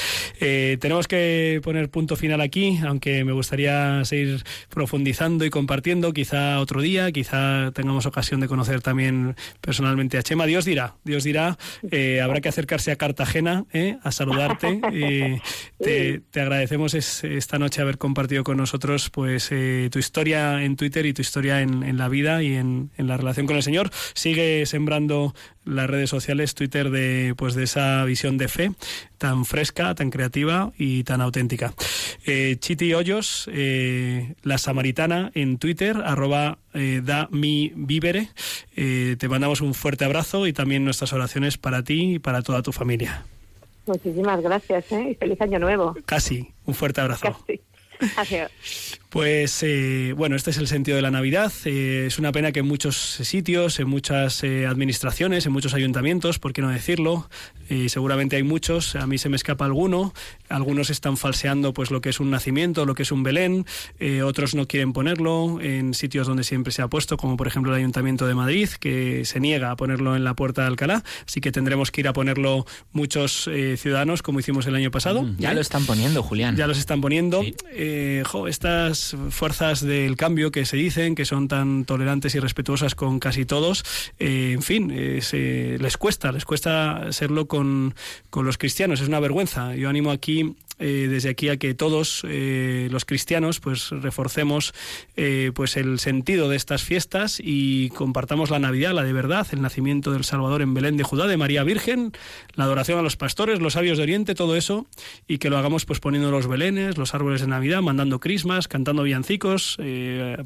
B: Eh, tenemos que poner punto final aquí, aunque me gustaría seguir profundizando y compartiendo, quizá otro día, quizá tengamos ocasión de conocer también personalmente a Chema. Dios dirá, Dios dirá, eh, habrá que acercarse a Cartagena eh, a saludarte. Eh, te, te agradecemos es- esta noche haber compartido con nosotros pues eh, tu historia en Twitter y tu historia en, en la vida y en, en la relación con el Señor. Sigue sembrando las redes sociales, Twitter de pues de esa visión de fe tan fresca, tan creativa y tan auténtica. Eh, Chiti Hoyos, eh, la samaritana en Twitter, arroba eh, da mi vívere. Eh, te mandamos un fuerte abrazo y también nuestras oraciones para ti y para toda tu familia.
I: Muchísimas gracias, ¿eh? Y feliz año nuevo.
B: Casi, un fuerte abrazo.
I: Casi. Adiós.
B: Pues eh, bueno, este es el sentido de la Navidad. Eh, es una pena que en muchos sitios, en muchas eh, administraciones, en muchos ayuntamientos, ¿por qué no decirlo? Eh, seguramente hay muchos, a mí se me escapa alguno. Algunos están falseando pues lo que es un nacimiento, lo que es un Belén. Otros no quieren ponerlo en sitios donde siempre se ha puesto, como por ejemplo el Ayuntamiento de Madrid, que se niega a ponerlo en la puerta de Alcalá. Así que tendremos que ir a ponerlo muchos ciudadanos, como hicimos el año pasado.
E: Mm, Ya lo están poniendo, Julián.
B: Ya los están poniendo.
E: Sí.
B: Jo, estas fuerzas del cambio que se dicen, que son tan tolerantes y respetuosas con casi todos, eh, en fin, eh, se- les cuesta, les cuesta serlo con, con los cristianos. Es una vergüenza. Yo animo aquí eh, desde aquí a que todos eh, los cristianos pues reforcemos eh, pues el sentido de estas fiestas y compartamos la Navidad, la de verdad, el nacimiento del Salvador en Belén de Judá, de María Virgen, la adoración a los pastores, los sabios de Oriente, todo eso, y que lo hagamos pues poniendo los belenes, los árboles de Navidad, mandando crismas, cantando villancicos,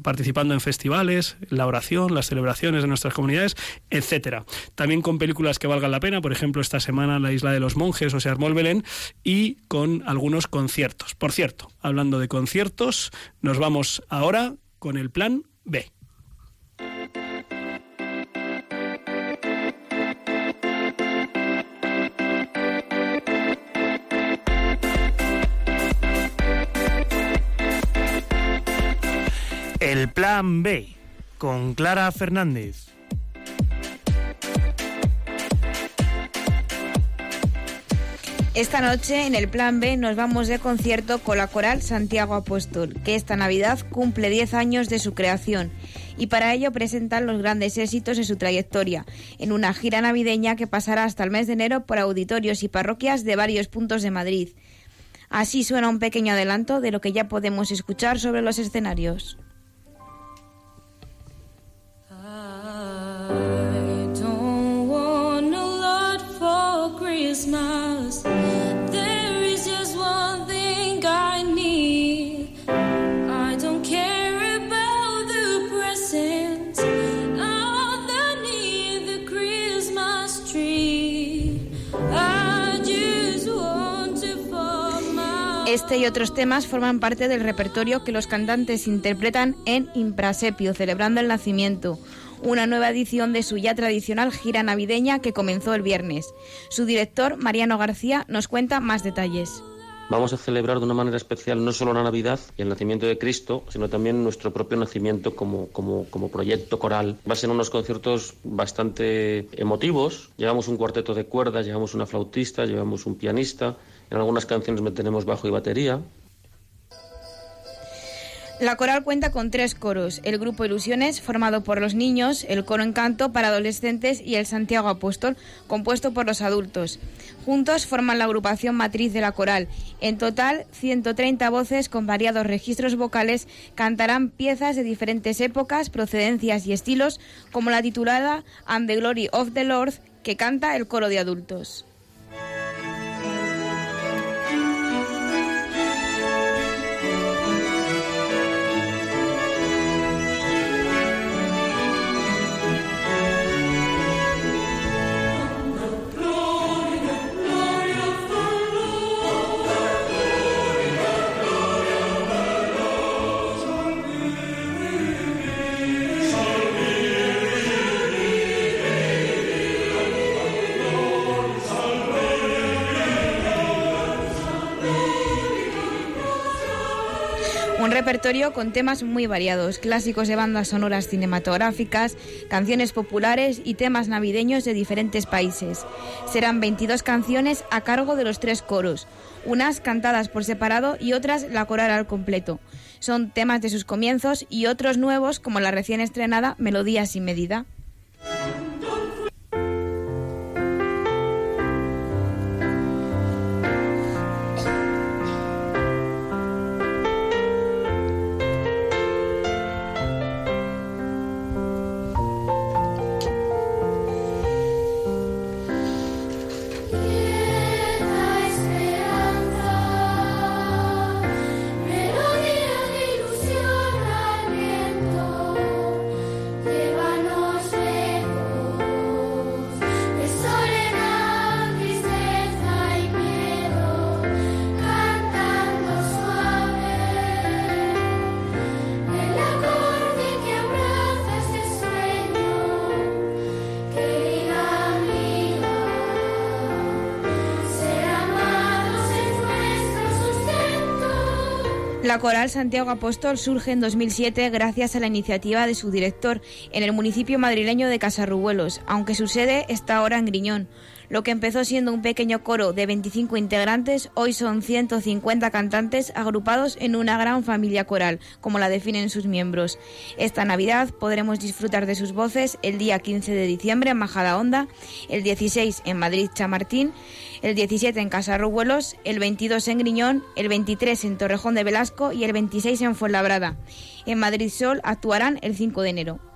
B: participando en festivales, la oración, las celebraciones de nuestras comunidades, etcétera. También con películas que valgan la pena, por ejemplo, esta semana La Isla de los Monjes o Se armó el Belén, y con algunos conciertos. Por cierto, hablando de conciertos, nos vamos ahora con el plan B.
J: El plan B con Clara Fernández.
K: Esta noche en el Plan B nos vamos de concierto con la coral Santiago Apóstol, que esta Navidad cumple 10 años de su creación y para ello presentan los grandes éxitos de su trayectoria en una gira navideña que pasará hasta el mes de enero por auditorios y parroquias de varios puntos de Madrid. Así suena un pequeño adelanto de lo que ya podemos escuchar sobre los escenarios.
D: Este y otros temas forman parte del repertorio que los cantantes interpretan en Imprasepio, celebrando el nacimiento, una nueva edición de su ya tradicional gira navideña que comenzó el viernes. Su director, Mariano García, nos cuenta más detalles.
L: Vamos a celebrar de una manera especial no solo la Navidad y el nacimiento de Cristo, sino también nuestro propio nacimiento como, como, como proyecto coral. Va a ser unos conciertos bastante emotivos. Llevamos un cuarteto de cuerdas, llevamos una flautista, llevamos un pianista. En algunas canciones meteremos bajo y batería.
D: La coral cuenta con tres coros, el grupo Ilusiones, formado por los niños, el coro Encanto para adolescentes y el Santiago Apóstol, compuesto por los adultos. Juntos forman la agrupación matriz de la coral. En total, 130 voces con variados registros vocales cantarán piezas de diferentes épocas, procedencias y estilos, como la titulada And the Glory of the Lord, que canta el coro de adultos. Repertorio con temas muy variados, clásicos de bandas sonoras cinematográficas, canciones populares y temas navideños de diferentes países. Serán 22 canciones a cargo de los tres coros, unas cantadas por separado y otras la coral al completo. Son temas de sus comienzos y otros nuevos como la recién estrenada Melodía sin medida. La coral Santiago Apóstol surge en 2007 gracias a la iniciativa de su director en el municipio madrileño de Casarrubuelos, aunque su sede está ahora en Griñón. Lo que empezó siendo un pequeño coro de 25 integrantes, hoy son 150 cantantes agrupados en una gran familia coral, como la definen sus miembros. Esta Navidad podremos disfrutar de sus voces el día 15 de diciembre en Majadahonda, el 16 en Madrid Chamartín, el 17 en Casarrubuelos, el 22 en Griñón, el 23 en Torrejón de Velasco y el 26 en Fuenlabrada. En Madrid Sol actuarán el 5 de enero.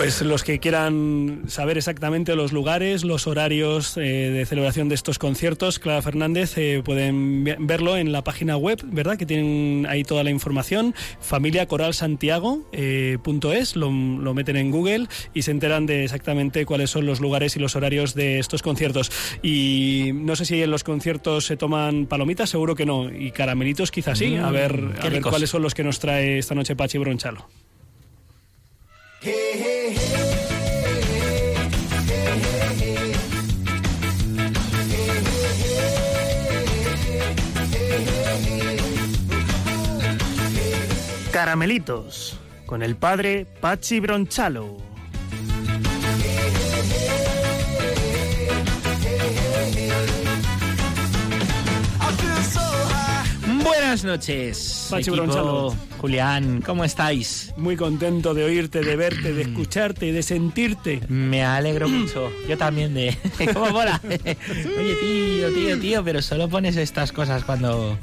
B: Pues los que quieran saber exactamente los lugares, los horarios eh, de celebración de estos conciertos, Clara Fernández, eh, pueden ve- verlo en la página web, ¿verdad? Que tienen ahí toda la información, familiacoralsantiago.es, lo, lo meten en Google y se enteran de exactamente cuáles son los lugares y los horarios de estos conciertos. Y no sé si en los conciertos se toman palomitas, seguro que no, y caramelitos quizás sí. A
E: Mm,
B: ver,
E: qué
B: a ver cuáles son los que nos trae esta noche Pachi Bronchalo.
J: Caramelitos, con el padre Pachi Bronchalo.
E: Buenas noches,
B: Pachi
E: equipo.
B: Bronchalo.
E: Julián, ¿cómo estáis?
B: Muy contento de oírte, de verte, de escucharte, de sentirte.
E: Me alegro mucho. Yo también de... ¿Cómo mola? Oye, tío, tío, tío, pero solo pones estas cosas cuando...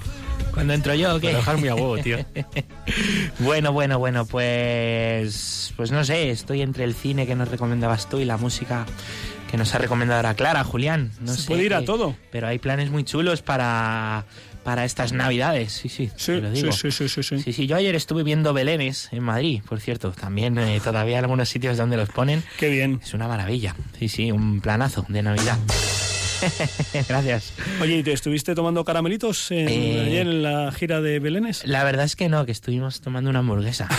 E: Cuando entro yo, ¿o ¿qué?
G: Me lo dejas muy a huevo, tío.
E: bueno, bueno, bueno, pues... Pues no sé, estoy entre el cine que nos recomendabas tú y la música que nos ha recomendado ahora Clara, Julián. No
B: Se
E: sé
B: puede ir a todo.
E: Pero hay planes muy chulos para, para estas navidades, sí, sí, te lo digo.
F: sí, sí, sí, sí.
E: Sí, sí, yo ayer estuve viendo belenes en Madrid, por cierto, también eh, todavía algunos sitios donde los ponen.
F: Qué bien.
E: Es una maravilla, sí, sí, un planazo de Navidad. Gracias.
F: Oye, ¿y te estuviste tomando caramelitos en,
E: Eh,
F: ayer en la gira de Belénes?
E: La verdad es que no, que estuvimos tomando una hamburguesa.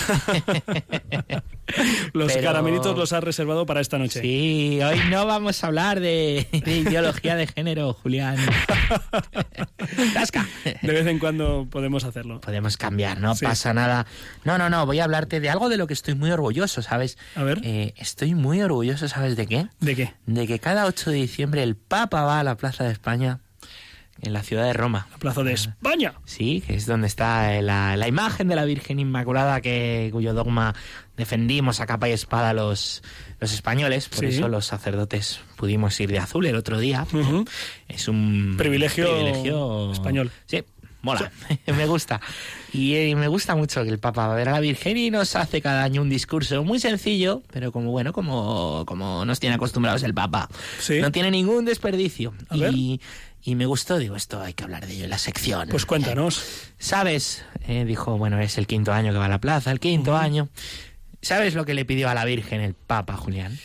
F: Los
E: Pero-
F: caramelitos los has reservado para esta noche.
E: Sí, hoy no vamos a hablar de, de ideología de género, Julián. Tasca.
F: De vez en cuando podemos hacerlo.
E: Podemos cambiar, no
F: Sí.
E: pasa nada. No, no, no, voy a hablarte de algo de lo que estoy muy orgulloso, ¿sabes?
F: A ver.
E: Eh, estoy muy orgulloso, ¿sabes de qué?
F: ¿De qué?
E: De que cada 8 de diciembre el Papa va a la Plaza de España en la ciudad de Roma.
F: La Plaza de España.
E: Sí, que es donde está eh, la, la imagen de la Virgen Inmaculada que cuyo dogma defendimos a capa y espada los, los españoles. Por
F: Sí.
E: eso los sacerdotes pudimos ir de azul el otro día. Es un
F: Privilegio
E: privilegio
F: español.
E: Sí, mola, me gusta. Y eh, me gusta mucho que el Papa va a ver a la Virgen y nos hace cada año un discurso muy sencillo, pero como bueno, como, como nos tiene acostumbrados el Papa.
F: Sí.
E: No tiene ningún desperdicio.
F: A
E: y,
F: ver.
E: y me gustó, digo, esto hay que hablar de ello en la sección.
F: Pues cuéntanos.
E: ¿Sabes? Eh, dijo, bueno, es el quinto año que va a la plaza, el quinto año. ¿Sabes lo que le pidió a la Virgen el Papa, Julián?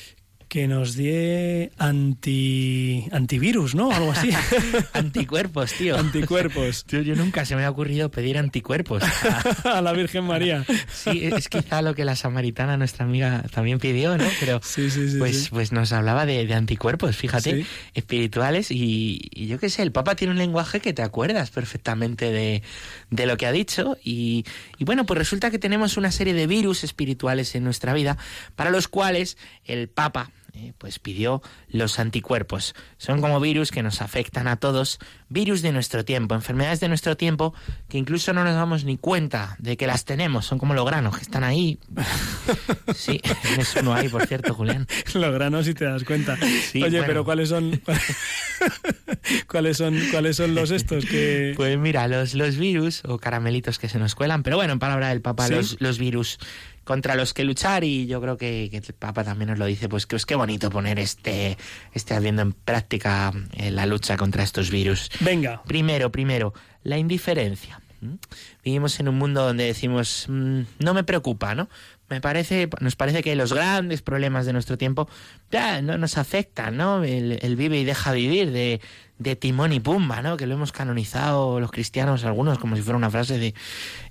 F: Que nos die anti antivirus, ¿no? Algo así.
E: Anticuerpos, tío.
F: Anticuerpos.
E: Tío, yo nunca se me ha ocurrido pedir anticuerpos.
F: a la Virgen María.
E: Sí, es quizá lo que la samaritana, nuestra amiga, también pidió, ¿no? Pero
F: Sí, sí, sí.
E: pues, pues nos hablaba de, de anticuerpos, fíjate, espirituales y, y yo qué sé, el Papa tiene un lenguaje que te acuerdas perfectamente de, de lo que ha dicho y, y bueno, pues resulta que tenemos una serie de virus espirituales en nuestra vida para los cuales el Papa eh, pues pidió los anticuerpos. Son como virus que nos afectan a todos, virus de nuestro tiempo, enfermedades de nuestro tiempo que incluso no nos damos ni cuenta de que las tenemos, son como los granos que están ahí. Sí, tienes uno ahí, por cierto, Julián.
F: Los granos si te das cuenta.
E: Sí,
F: Oye,
E: bueno.
F: pero ¿cuáles son cuáles son cuáles son los estos que
E: Pues mira, los, los virus o caramelitos que se nos cuelan, pero bueno, en palabra del Papa,
F: Sí.
E: los, los virus contra los que luchar y yo creo que, que el Papa también nos lo dice, pues que es qué bonito poner este, este haciendo en práctica eh, la lucha contra estos virus.
F: Venga.
E: Primero, primero, la indiferencia. ¿m? Vivimos en un mundo donde decimos, mm, no me preocupa, ¿no? Me parece, nos parece que los grandes problemas de nuestro tiempo ya no nos afectan, ¿no? El, el vive y deja vivir de, de Timón y Pumba, ¿no? Que lo hemos canonizado los cristianos, algunos, como si fuera una frase de,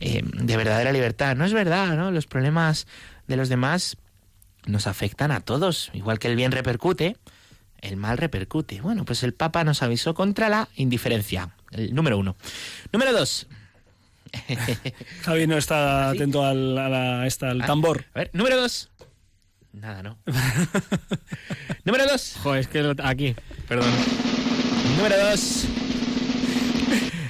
E: eh, de verdadera libertad. No es verdad, ¿no? Los problemas de los demás nos afectan a todos, igual que el bien repercute, el mal repercute. Bueno, pues el Papa nos avisó contra la indiferencia. El número uno. Número dos.
F: Javi no está atento al, a la- esta, al tambor.
E: A ver, número dos. Nada, ¿no? número dos.
G: Joder, es que aquí, perdón.
E: Número dos.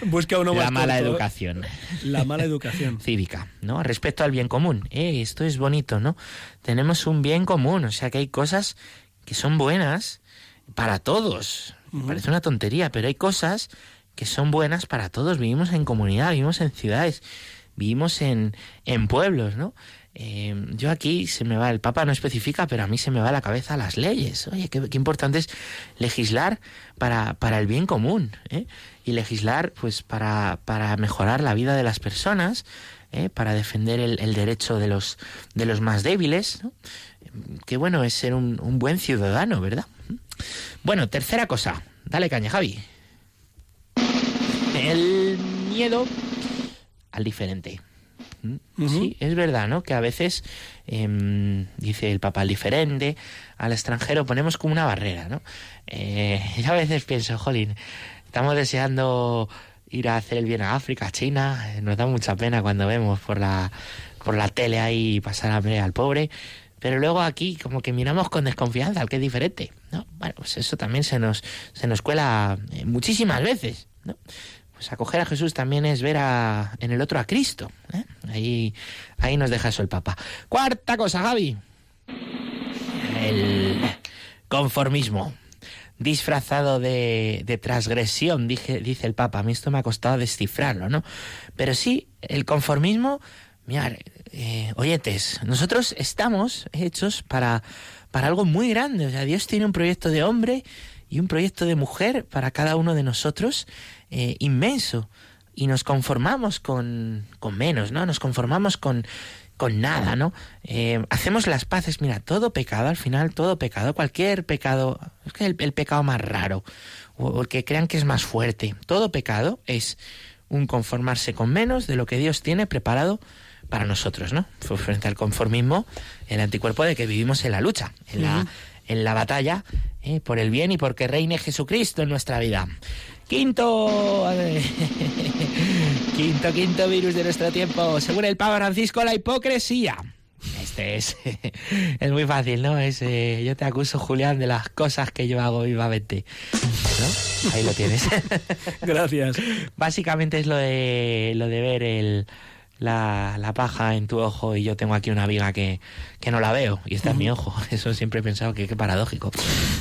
F: Busca uno más
E: La mala
F: corto.
E: educación.
F: La mala educación.
E: cívica, ¿no? Respecto al bien común. Eh, esto es bonito, ¿no? Tenemos un bien común, o sea que hay cosas que son buenas para todos. Parece una tontería, pero hay cosas que son buenas para todos. Vivimos en comunidad, vivimos en ciudades, vivimos en, en pueblos, ¿no? Eh, yo aquí se me va, el Papa no especifica, pero a mí se me va a la cabeza las leyes. Oye, qué, qué importante es legislar para, para el bien común, ¿eh? Y legislar, pues, para, para mejorar la vida de las personas, ¿eh? para defender el, el derecho de los, de los más débiles, ¿no? Qué bueno es ser un, un buen ciudadano, ¿verdad? Bueno, tercera cosa. Dale caña, Javi. El miedo al diferente. Sí, es verdad, ¿no? Que a veces, em, dice el Papa, al diferente, al extranjero ponemos como una barrera, ¿no? Eh, yo a veces pienso, jolín, estamos deseando ir a hacer el bien a África, a China, nos da mucha pena cuando vemos por la, por la tele ahí pasar hambre al pobre, pero luego aquí como que miramos con desconfianza al que es diferente, ¿no? Bueno, pues eso también se nos, se nos cuela eh, muchísimas veces, ¿no? Pues acoger a Jesús también es ver a, en el otro a Cristo. ¿eh? Ahí, ahí nos deja eso el Papa. Cuarta cosa, Javi. El conformismo. Disfrazado de, de transgresión, dice el Papa. A mí esto me ha costado descifrarlo, ¿no? Pero sí, el conformismo, mirad, eh, oyetes, nosotros estamos hechos para, para algo muy grande. O sea, Dios tiene un proyecto de hombre y un proyecto de mujer para cada uno de nosotros eh, inmenso. y nos conformamos con, con menos, ¿no? Nos conformamos con, con nada, ¿no? Eh, hacemos las paces, mira, todo pecado, al final todo pecado, cualquier pecado, es que el, el pecado más raro, o el que crean que es más fuerte, todo pecado es un conformarse con menos de lo que Dios tiene preparado para nosotros, ¿no? Frente al conformismo, el anticuerpo de que vivimos en la lucha, en la, en la batalla eh, por el bien y porque reine Jesucristo en nuestra vida. Quinto, quinto, quinto virus de nuestro tiempo, según el Papa Francisco, la hipocresía. Este es, es muy fácil, ¿no? Es, eh, yo te acuso, Julián, de las cosas que yo hago vivamente. ¿No? Ahí lo tienes.
F: Gracias.
E: Básicamente es lo de, lo de ver el, la, la paja en tu ojo y yo tengo aquí una viga que, que no la veo y está en mi ojo. Eso siempre he pensado que qué paradójico.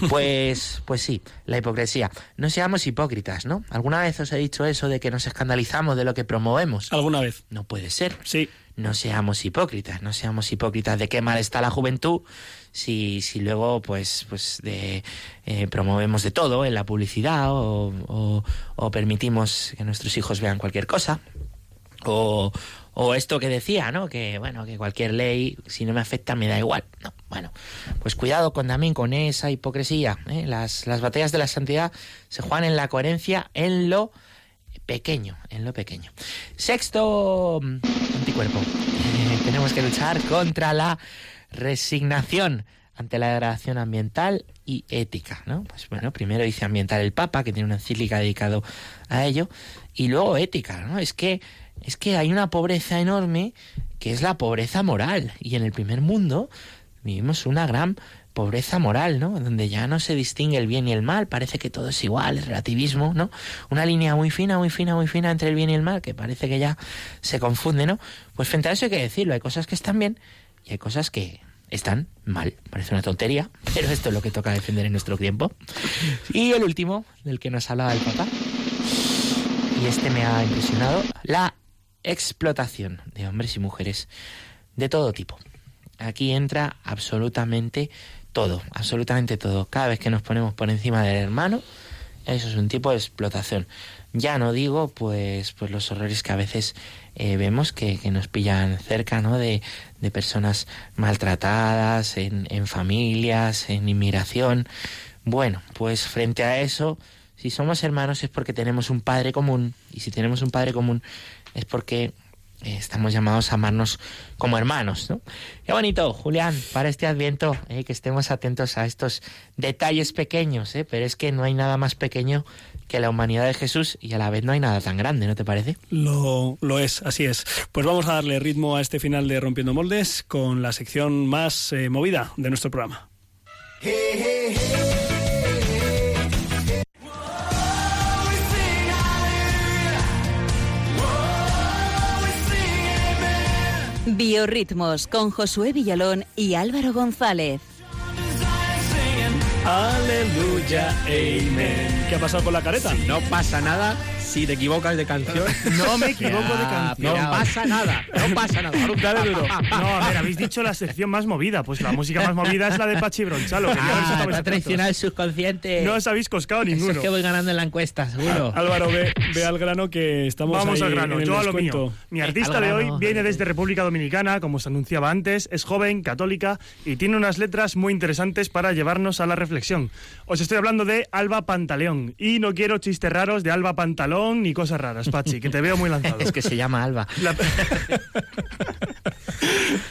E: Pues, pues sí, la hipocresía. No seamos hipócritas, ¿no? ¿Alguna vez os he dicho eso de que nos escandalizamos de lo que promovemos?
F: ¿Alguna vez?
E: No puede ser.
F: Sí.
E: No seamos hipócritas, no seamos hipócritas de qué mal está la juventud si, si luego pues, pues de, eh, promovemos de todo en la publicidad o, o, o permitimos que nuestros hijos vean cualquier cosa. O, o esto que decía, ¿no? Que bueno, que cualquier ley, si no me afecta, me da igual. No, bueno, pues cuidado con también con esa hipocresía. ¿eh? Las, las batallas de la santidad se juegan en la coherencia, en lo pequeño, en lo pequeño. Sexto mm, anticuerpo. Eh, tenemos que luchar contra la resignación ante la degradación ambiental y ética, ¿no? Pues bueno, primero dice ambiental el Papa, que tiene una encíclica dedicado a ello, y luego ética, ¿no? Es que es que hay una pobreza enorme que es la pobreza moral y en el primer mundo vivimos una gran pobreza moral, ¿no? Donde ya no se distingue el bien y el mal, parece que todo es igual, el relativismo, ¿no? Una línea muy fina, muy fina, muy fina entre el bien y el mal, que parece que ya se confunde, ¿no? Pues frente a eso hay que decirlo, hay cosas que están bien y hay cosas que están mal. Parece una tontería, pero esto es lo que toca defender en nuestro tiempo. Y el último, del que nos hablaba el papá, y este me ha impresionado, la explotación de hombres y mujeres de todo tipo. Aquí entra absolutamente todo, absolutamente todo. Cada vez que nos ponemos por encima del hermano, eso es un tipo de explotación. Ya no digo, pues, pues los horrores que a veces eh, vemos que, que, nos pillan cerca, ¿no? De, de personas maltratadas, en, en familias, en inmigración. Bueno, pues frente a eso, si somos hermanos es porque tenemos un padre común, y si tenemos un padre común es porque eh, estamos llamados a amarnos como hermanos, ¿no? Qué bonito, Julián, para este adviento, eh, que estemos atentos a estos detalles pequeños, ¿eh? pero es que no hay nada más pequeño que la humanidad de Jesús y a la vez no hay nada tan grande, ¿no te parece?
F: Lo, lo es, así es. Pues vamos a darle ritmo a este final de Rompiendo Moldes con la sección más eh, movida de nuestro programa.
C: Hey, hey, hey.
A: Biorritmos con Josué Villalón y Álvaro González.
F: Aleluya, amén. ¿Qué ha pasado con la careta?
G: No pasa nada si te equivocas de canción.
J: No me equivoco de canción.
G: No pasa nada, no pasa nada.
J: Dale duro. No, a ver, habéis dicho la sección más movida. Pues la música más movida es la de Pachi Bronchalo.
E: Ah, ha traicionado el subconsciente.
J: No os habéis coscado
E: Eso
J: ninguno.
E: es que voy ganando en la encuesta, seguro.
F: Álvaro, ve, ve al grano que estamos
J: Vamos
F: ahí
J: al grano,
F: en el
J: yo a lo mío. Mi artista de hoy viene desde República Dominicana, como os anunciaba antes, es joven, católica y tiene unas letras muy interesantes para llevarnos a la reflexión. Os estoy hablando de Alba Pantaleón y no quiero chistes raros de Alba Pantalón ni cosas raras, Pachi, que te veo muy lanzado.
E: Es que se llama Alba.
J: La...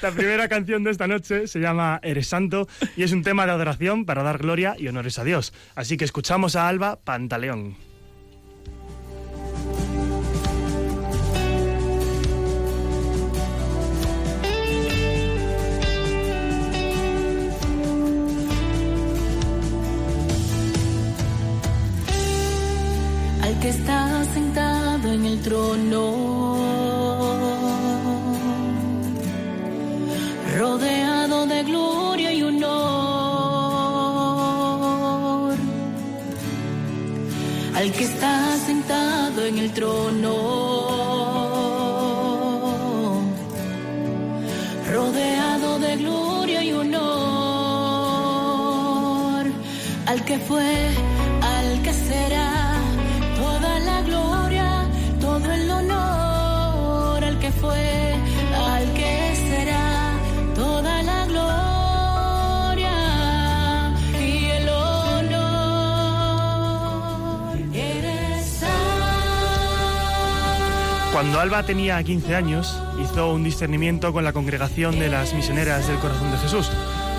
J: La primera canción de esta noche se llama Eres Santo y es un tema de adoración para dar gloria y honores a Dios. Así que escuchamos a Alba Pantaleón.
H: El trono, rodeado de gloria y honor, al que está sentado en el trono, rodeado de gloria y honor, al que fue,
J: Cuando Alba tenía 15 años, hizo un discernimiento con la congregación de las misioneras del Corazón de Jesús.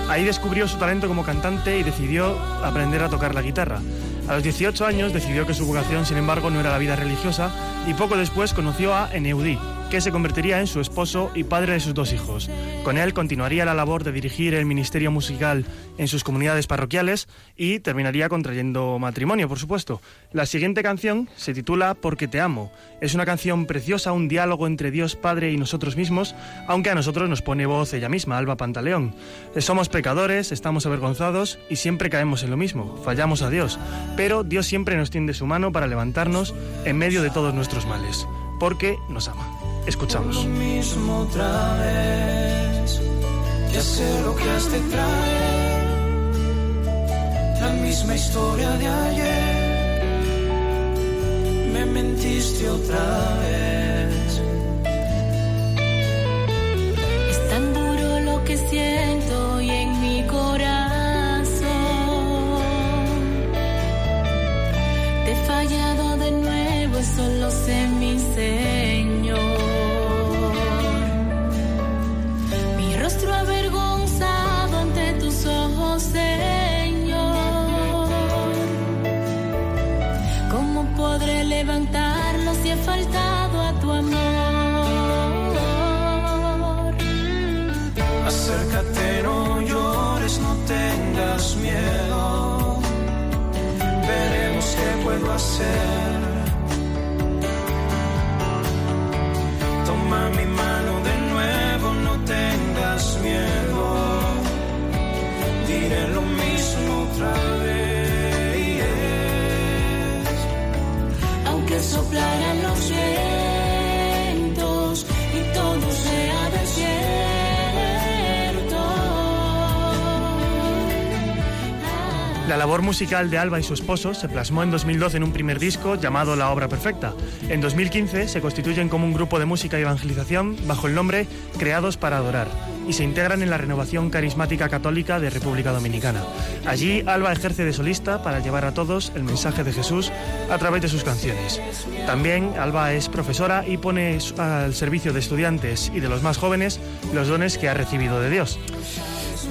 J: Ahí descubrió su talento como cantante y decidió aprender a tocar la guitarra. A los 18 años decidió que su vocación, sin embargo, no era la vida religiosa y poco después conoció a Eneudí, que se convertiría en su esposo y padre de sus dos hijos. Con él continuaría la labor de dirigir el ministerio musical en sus comunidades parroquiales y terminaría contrayendo matrimonio, por supuesto. La siguiente canción se titula Porque te amo. Es una canción preciosa, un diálogo entre Dios Padre y nosotros mismos, aunque a nosotros nos pone voz ella misma, Alba Pantaleón. Somos pecadores, estamos avergonzados y siempre caemos en lo mismo, fallamos a Dios, pero Dios siempre nos tiende su mano para levantarnos en medio de todos nuestros males, porque nos ama. Escuchamos.
C: Lo mismo otra vez, ya sé lo que has de traer, la misma historia de ayer, me mentiste otra vez.
J: Musical de Alba y su esposo se plasmó en 2012 en un primer disco llamado La Obra Perfecta. En 2015 se constituyen como un grupo de música y evangelización bajo el nombre Creados para Adorar y se integran en la Renovación Carismática Católica de República Dominicana. Allí Alba ejerce de solista para llevar a todos el mensaje de Jesús a través de sus canciones. También Alba es profesora y pone al servicio de estudiantes y de los más jóvenes los dones que ha recibido de Dios.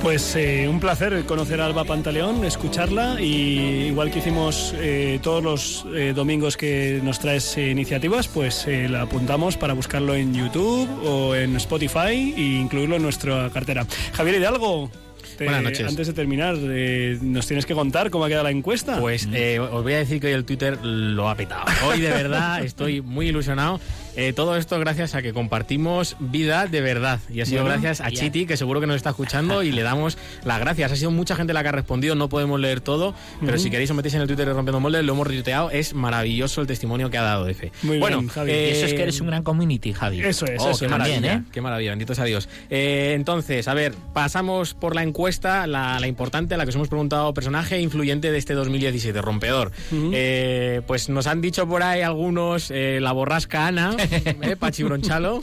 B: Pues eh, un placer conocer a Alba Pantaleón, escucharla y igual que hicimos eh, todos los eh, domingos que nos traes eh, iniciativas, pues eh, la apuntamos para buscarlo en YouTube o en Spotify e incluirlo en nuestra cartera. Javier Hidalgo. te-
G: Buenas noches.
B: Antes de terminar, eh, nos tienes que contar cómo ha quedado la encuesta.
G: Pues eh, os voy a decir que hoy el Twitter lo ha petado. Hoy de verdad estoy muy ilusionado. Eh, todo esto gracias a que compartimos vida de verdad. Y ha sido
B: Bueno,
G: gracias a. Chiti, que seguro que nos está escuchando, y le damos las gracias. Ha sido mucha gente la que ha respondido, no podemos leer todo, pero si queréis os metéis en el Twitter de Rompiendo Moldes, lo hemos retuiteado. Es maravilloso el testimonio que ha dado Efe.
B: Muy
G: bueno,
B: bien, Javi.
G: eh,
E: Y eso es que eres un gran community, Javi.
B: Eso es,
G: Oh,
B: eso
G: qué
B: es.
G: maravilla,
E: También, ¿eh?
G: qué maravilla, bendito sea Dios. Eh, entonces, a ver, pasamos por la encuesta, la, la importante, la que os hemos preguntado, personaje influyente de este 2017, rompedor. Eh, pues nos han dicho por ahí algunos, la borrasca Ana, eh, Pachi Bronchalo.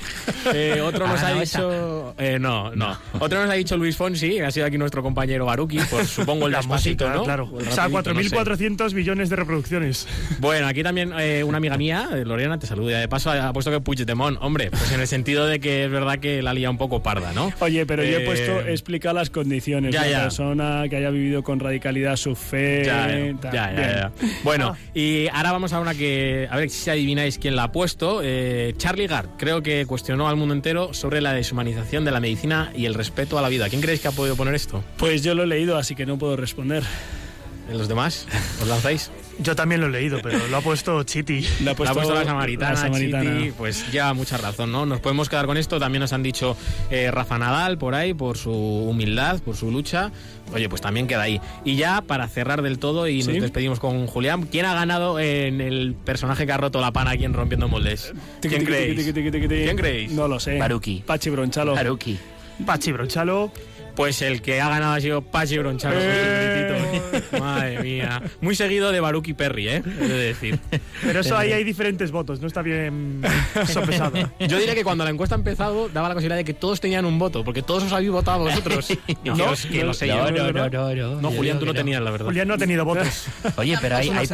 G: Eh, otro nos
E: Ah,
G: ha
E: no,
G: dicho... eh, no, no. Otro nos ha dicho Luis Fonsi, ha sido aquí nuestro compañero Baruki, por supongo el
J: La
G: despacito, ¿no?
J: claro.
G: O
J: sea,
G: rapidito, no sé.
J: 4.400 millones de reproducciones.
G: Bueno, aquí también eh, una amiga mía, eh, Lorena, te saluda. De paso, ha puesto que Puigdemont. Hombre, pues en el sentido de que es verdad que la lía un poco parda, ¿no?
B: Oye, pero yo he puesto explica las condiciones.
G: ya,
B: Una
G: ya.
B: persona que haya vivido con radicalidad su fe.
G: Ya,
B: tal.
G: ya, ya. Bueno, y ahora vamos a una que, a ver si adivináis quién la ha puesto. Eh, Charlie Gard, creo que cuestionó al mundo entero sobre la deshumanización de la medicina y el respeto a la vida. ¿Quién creéis que ha podido poner esto?
B: Pues yo lo he leído, así que no puedo responder.
G: ¿Los demás? ¿Os lanzáis?
J: Yo también lo he leído, pero lo ha puesto Chiti.
B: La ha
G: La ha
B: puesto,
G: puesto la samaritana,
B: la samaritana.
G: Chiti, pues lleva mucha razón, ¿no? Nos podemos quedar con esto. También nos han dicho eh, Rafa Nadal por ahí, por su humildad, por su lucha. Oye, pues también queda ahí. Y ya para cerrar del todo y
B: ¿Sí?
G: nos despedimos con Julián, ¿quién ha ganado en el personaje que ha roto la pana aquí en Rompiendo Moldes? ¿Quién creéis? ¿Quién creéis?
B: No lo sé.
E: Baruki.
B: Pachi Bronchalo.
E: Haruki.
J: Pachi Bronchalo.
G: Pues el que ha ganado ha sido Pachi Bronchalo.
J: Eh.
G: Madre mía. Muy seguido de Baruki Perry, ¿eh? He de decir.
J: Pero eso ahí hay diferentes votos, no está bien sopesado.
G: Yo diría que cuando la encuesta ha empezado daba la posibilidad de que todos tenían un voto, porque todos os habéis votado vosotros.
E: No,
G: que, os- que lo sé
E: no,
G: yo.
E: no, no, no, no.
G: No, Julián, tú no tenías, la verdad.
J: Julián no ha tenido votos.
E: Oye, pero hay, hay,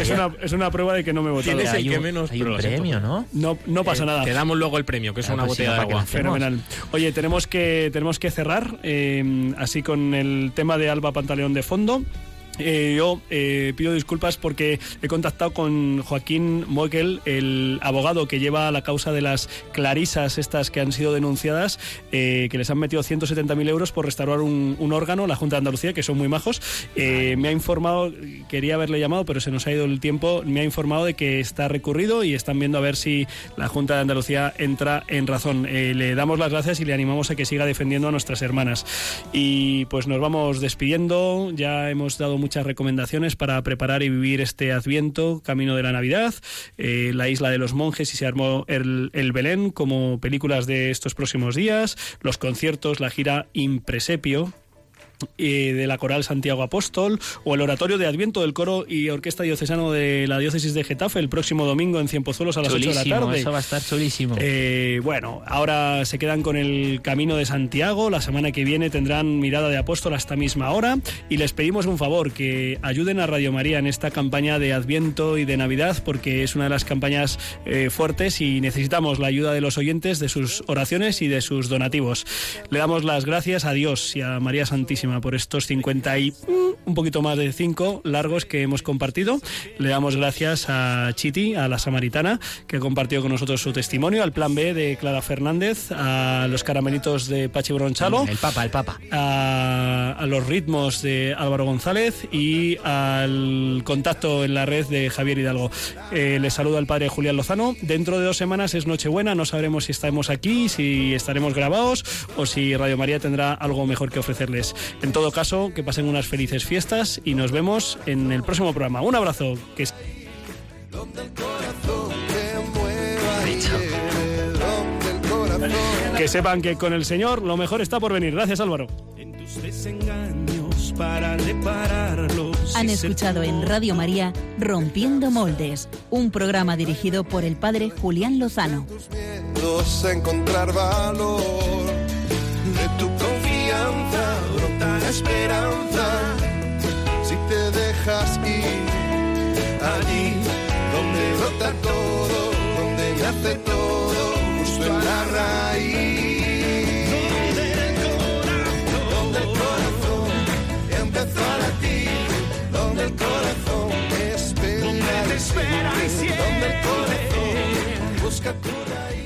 B: Es una, es una prueba de que no me he votado.
G: ¿Quién es el que
E: un,
G: menos
E: hay un premio, ¿no?
B: No, no pasa
G: Eh,
B: nada.
G: Te damos luego el premio, que es una
E: pues
G: botella
E: no,
G: de agua.
B: Fenomenal. Oye, tenemos que, tenemos que cerrar eh, así con el tema de Alba Pantaleón de fondo. Eh, yo eh, pido disculpas porque he contactado con Joaquín Moekel, el abogado que lleva la causa de las clarisas estas que han sido denunciadas, eh, que les han metido 170.000 euros por restaurar un, un órgano, la Junta de Andalucía, que son muy majos. Eh, me ha informado, quería haberle llamado, pero se nos ha ido el tiempo, me ha informado de que está recurrido y están viendo a ver si la Junta de Andalucía entra en razón. Eh, le damos las gracias y le animamos a que siga defendiendo a nuestras hermanas. Y pues nos vamos despidiendo, ya hemos dado muchas recomendaciones para preparar y vivir este Adviento, camino de la Navidad, eh, la isla de los monjes y se armó el, el Belén como películas de estos próximos días, los conciertos, la gira Impresepio, eh, de la Coral Santiago Apóstol o el Oratorio de Adviento del Coro y Orquesta Diocesano de la Diócesis de Getafe el próximo domingo en Cienpozuelos a las 8 de la
E: Chulísimo,
B: tarde.
E: eso va a estar chulísimo.
B: Eh, bueno, ahora se quedan con el Camino de Santiago. La semana que viene tendrán Mirada de Apóstol hasta misma hora. Y les pedimos un favor, que ayuden a Radio María en esta campaña de Adviento y de Navidad, porque es una de las campañas eh, fuertes y necesitamos la ayuda de los oyentes, de sus oraciones y de sus donativos. Le damos las gracias a Dios y a María Santísima por estos 50 y mm, un poquito más de 5 largos que hemos compartido. Le damos gracias a Chiti, a la samaritana, que ha compartido con nosotros su testimonio, al plan B de Clara Fernández, a los caramelitos de Pachi Bronchalo,
E: El Papa, el Papa.
B: a, a los ritmos de Álvaro González y al contacto en la red de Javier Hidalgo. Eh, les saluda el padre Julián Lozano. Dentro de dos semanas es Nochebuena, no sabremos si estaremos aquí, si estaremos grabados o si Radio María tendrá algo mejor que ofrecerles. En todo caso, que pasen unas felices fiestas y nos vemos en el próximo programa. Un abrazo. Que es- Que sepan que con el Señor lo mejor está por venir. Gracias, Álvaro.
C: En tus desengaños para repararlos.
A: Han escuchado en Radio María Rompiendo Moldes, un programa dirigido por el padre Julián Lozano.
C: Brota la esperanza. Si te dejas ir allí donde brota todo, donde nace todo, justo en la raíz. Donde el corazón empezó a latir, donde el corazón espera, donde te espera y siempre, donde el corazón busca tu raíz.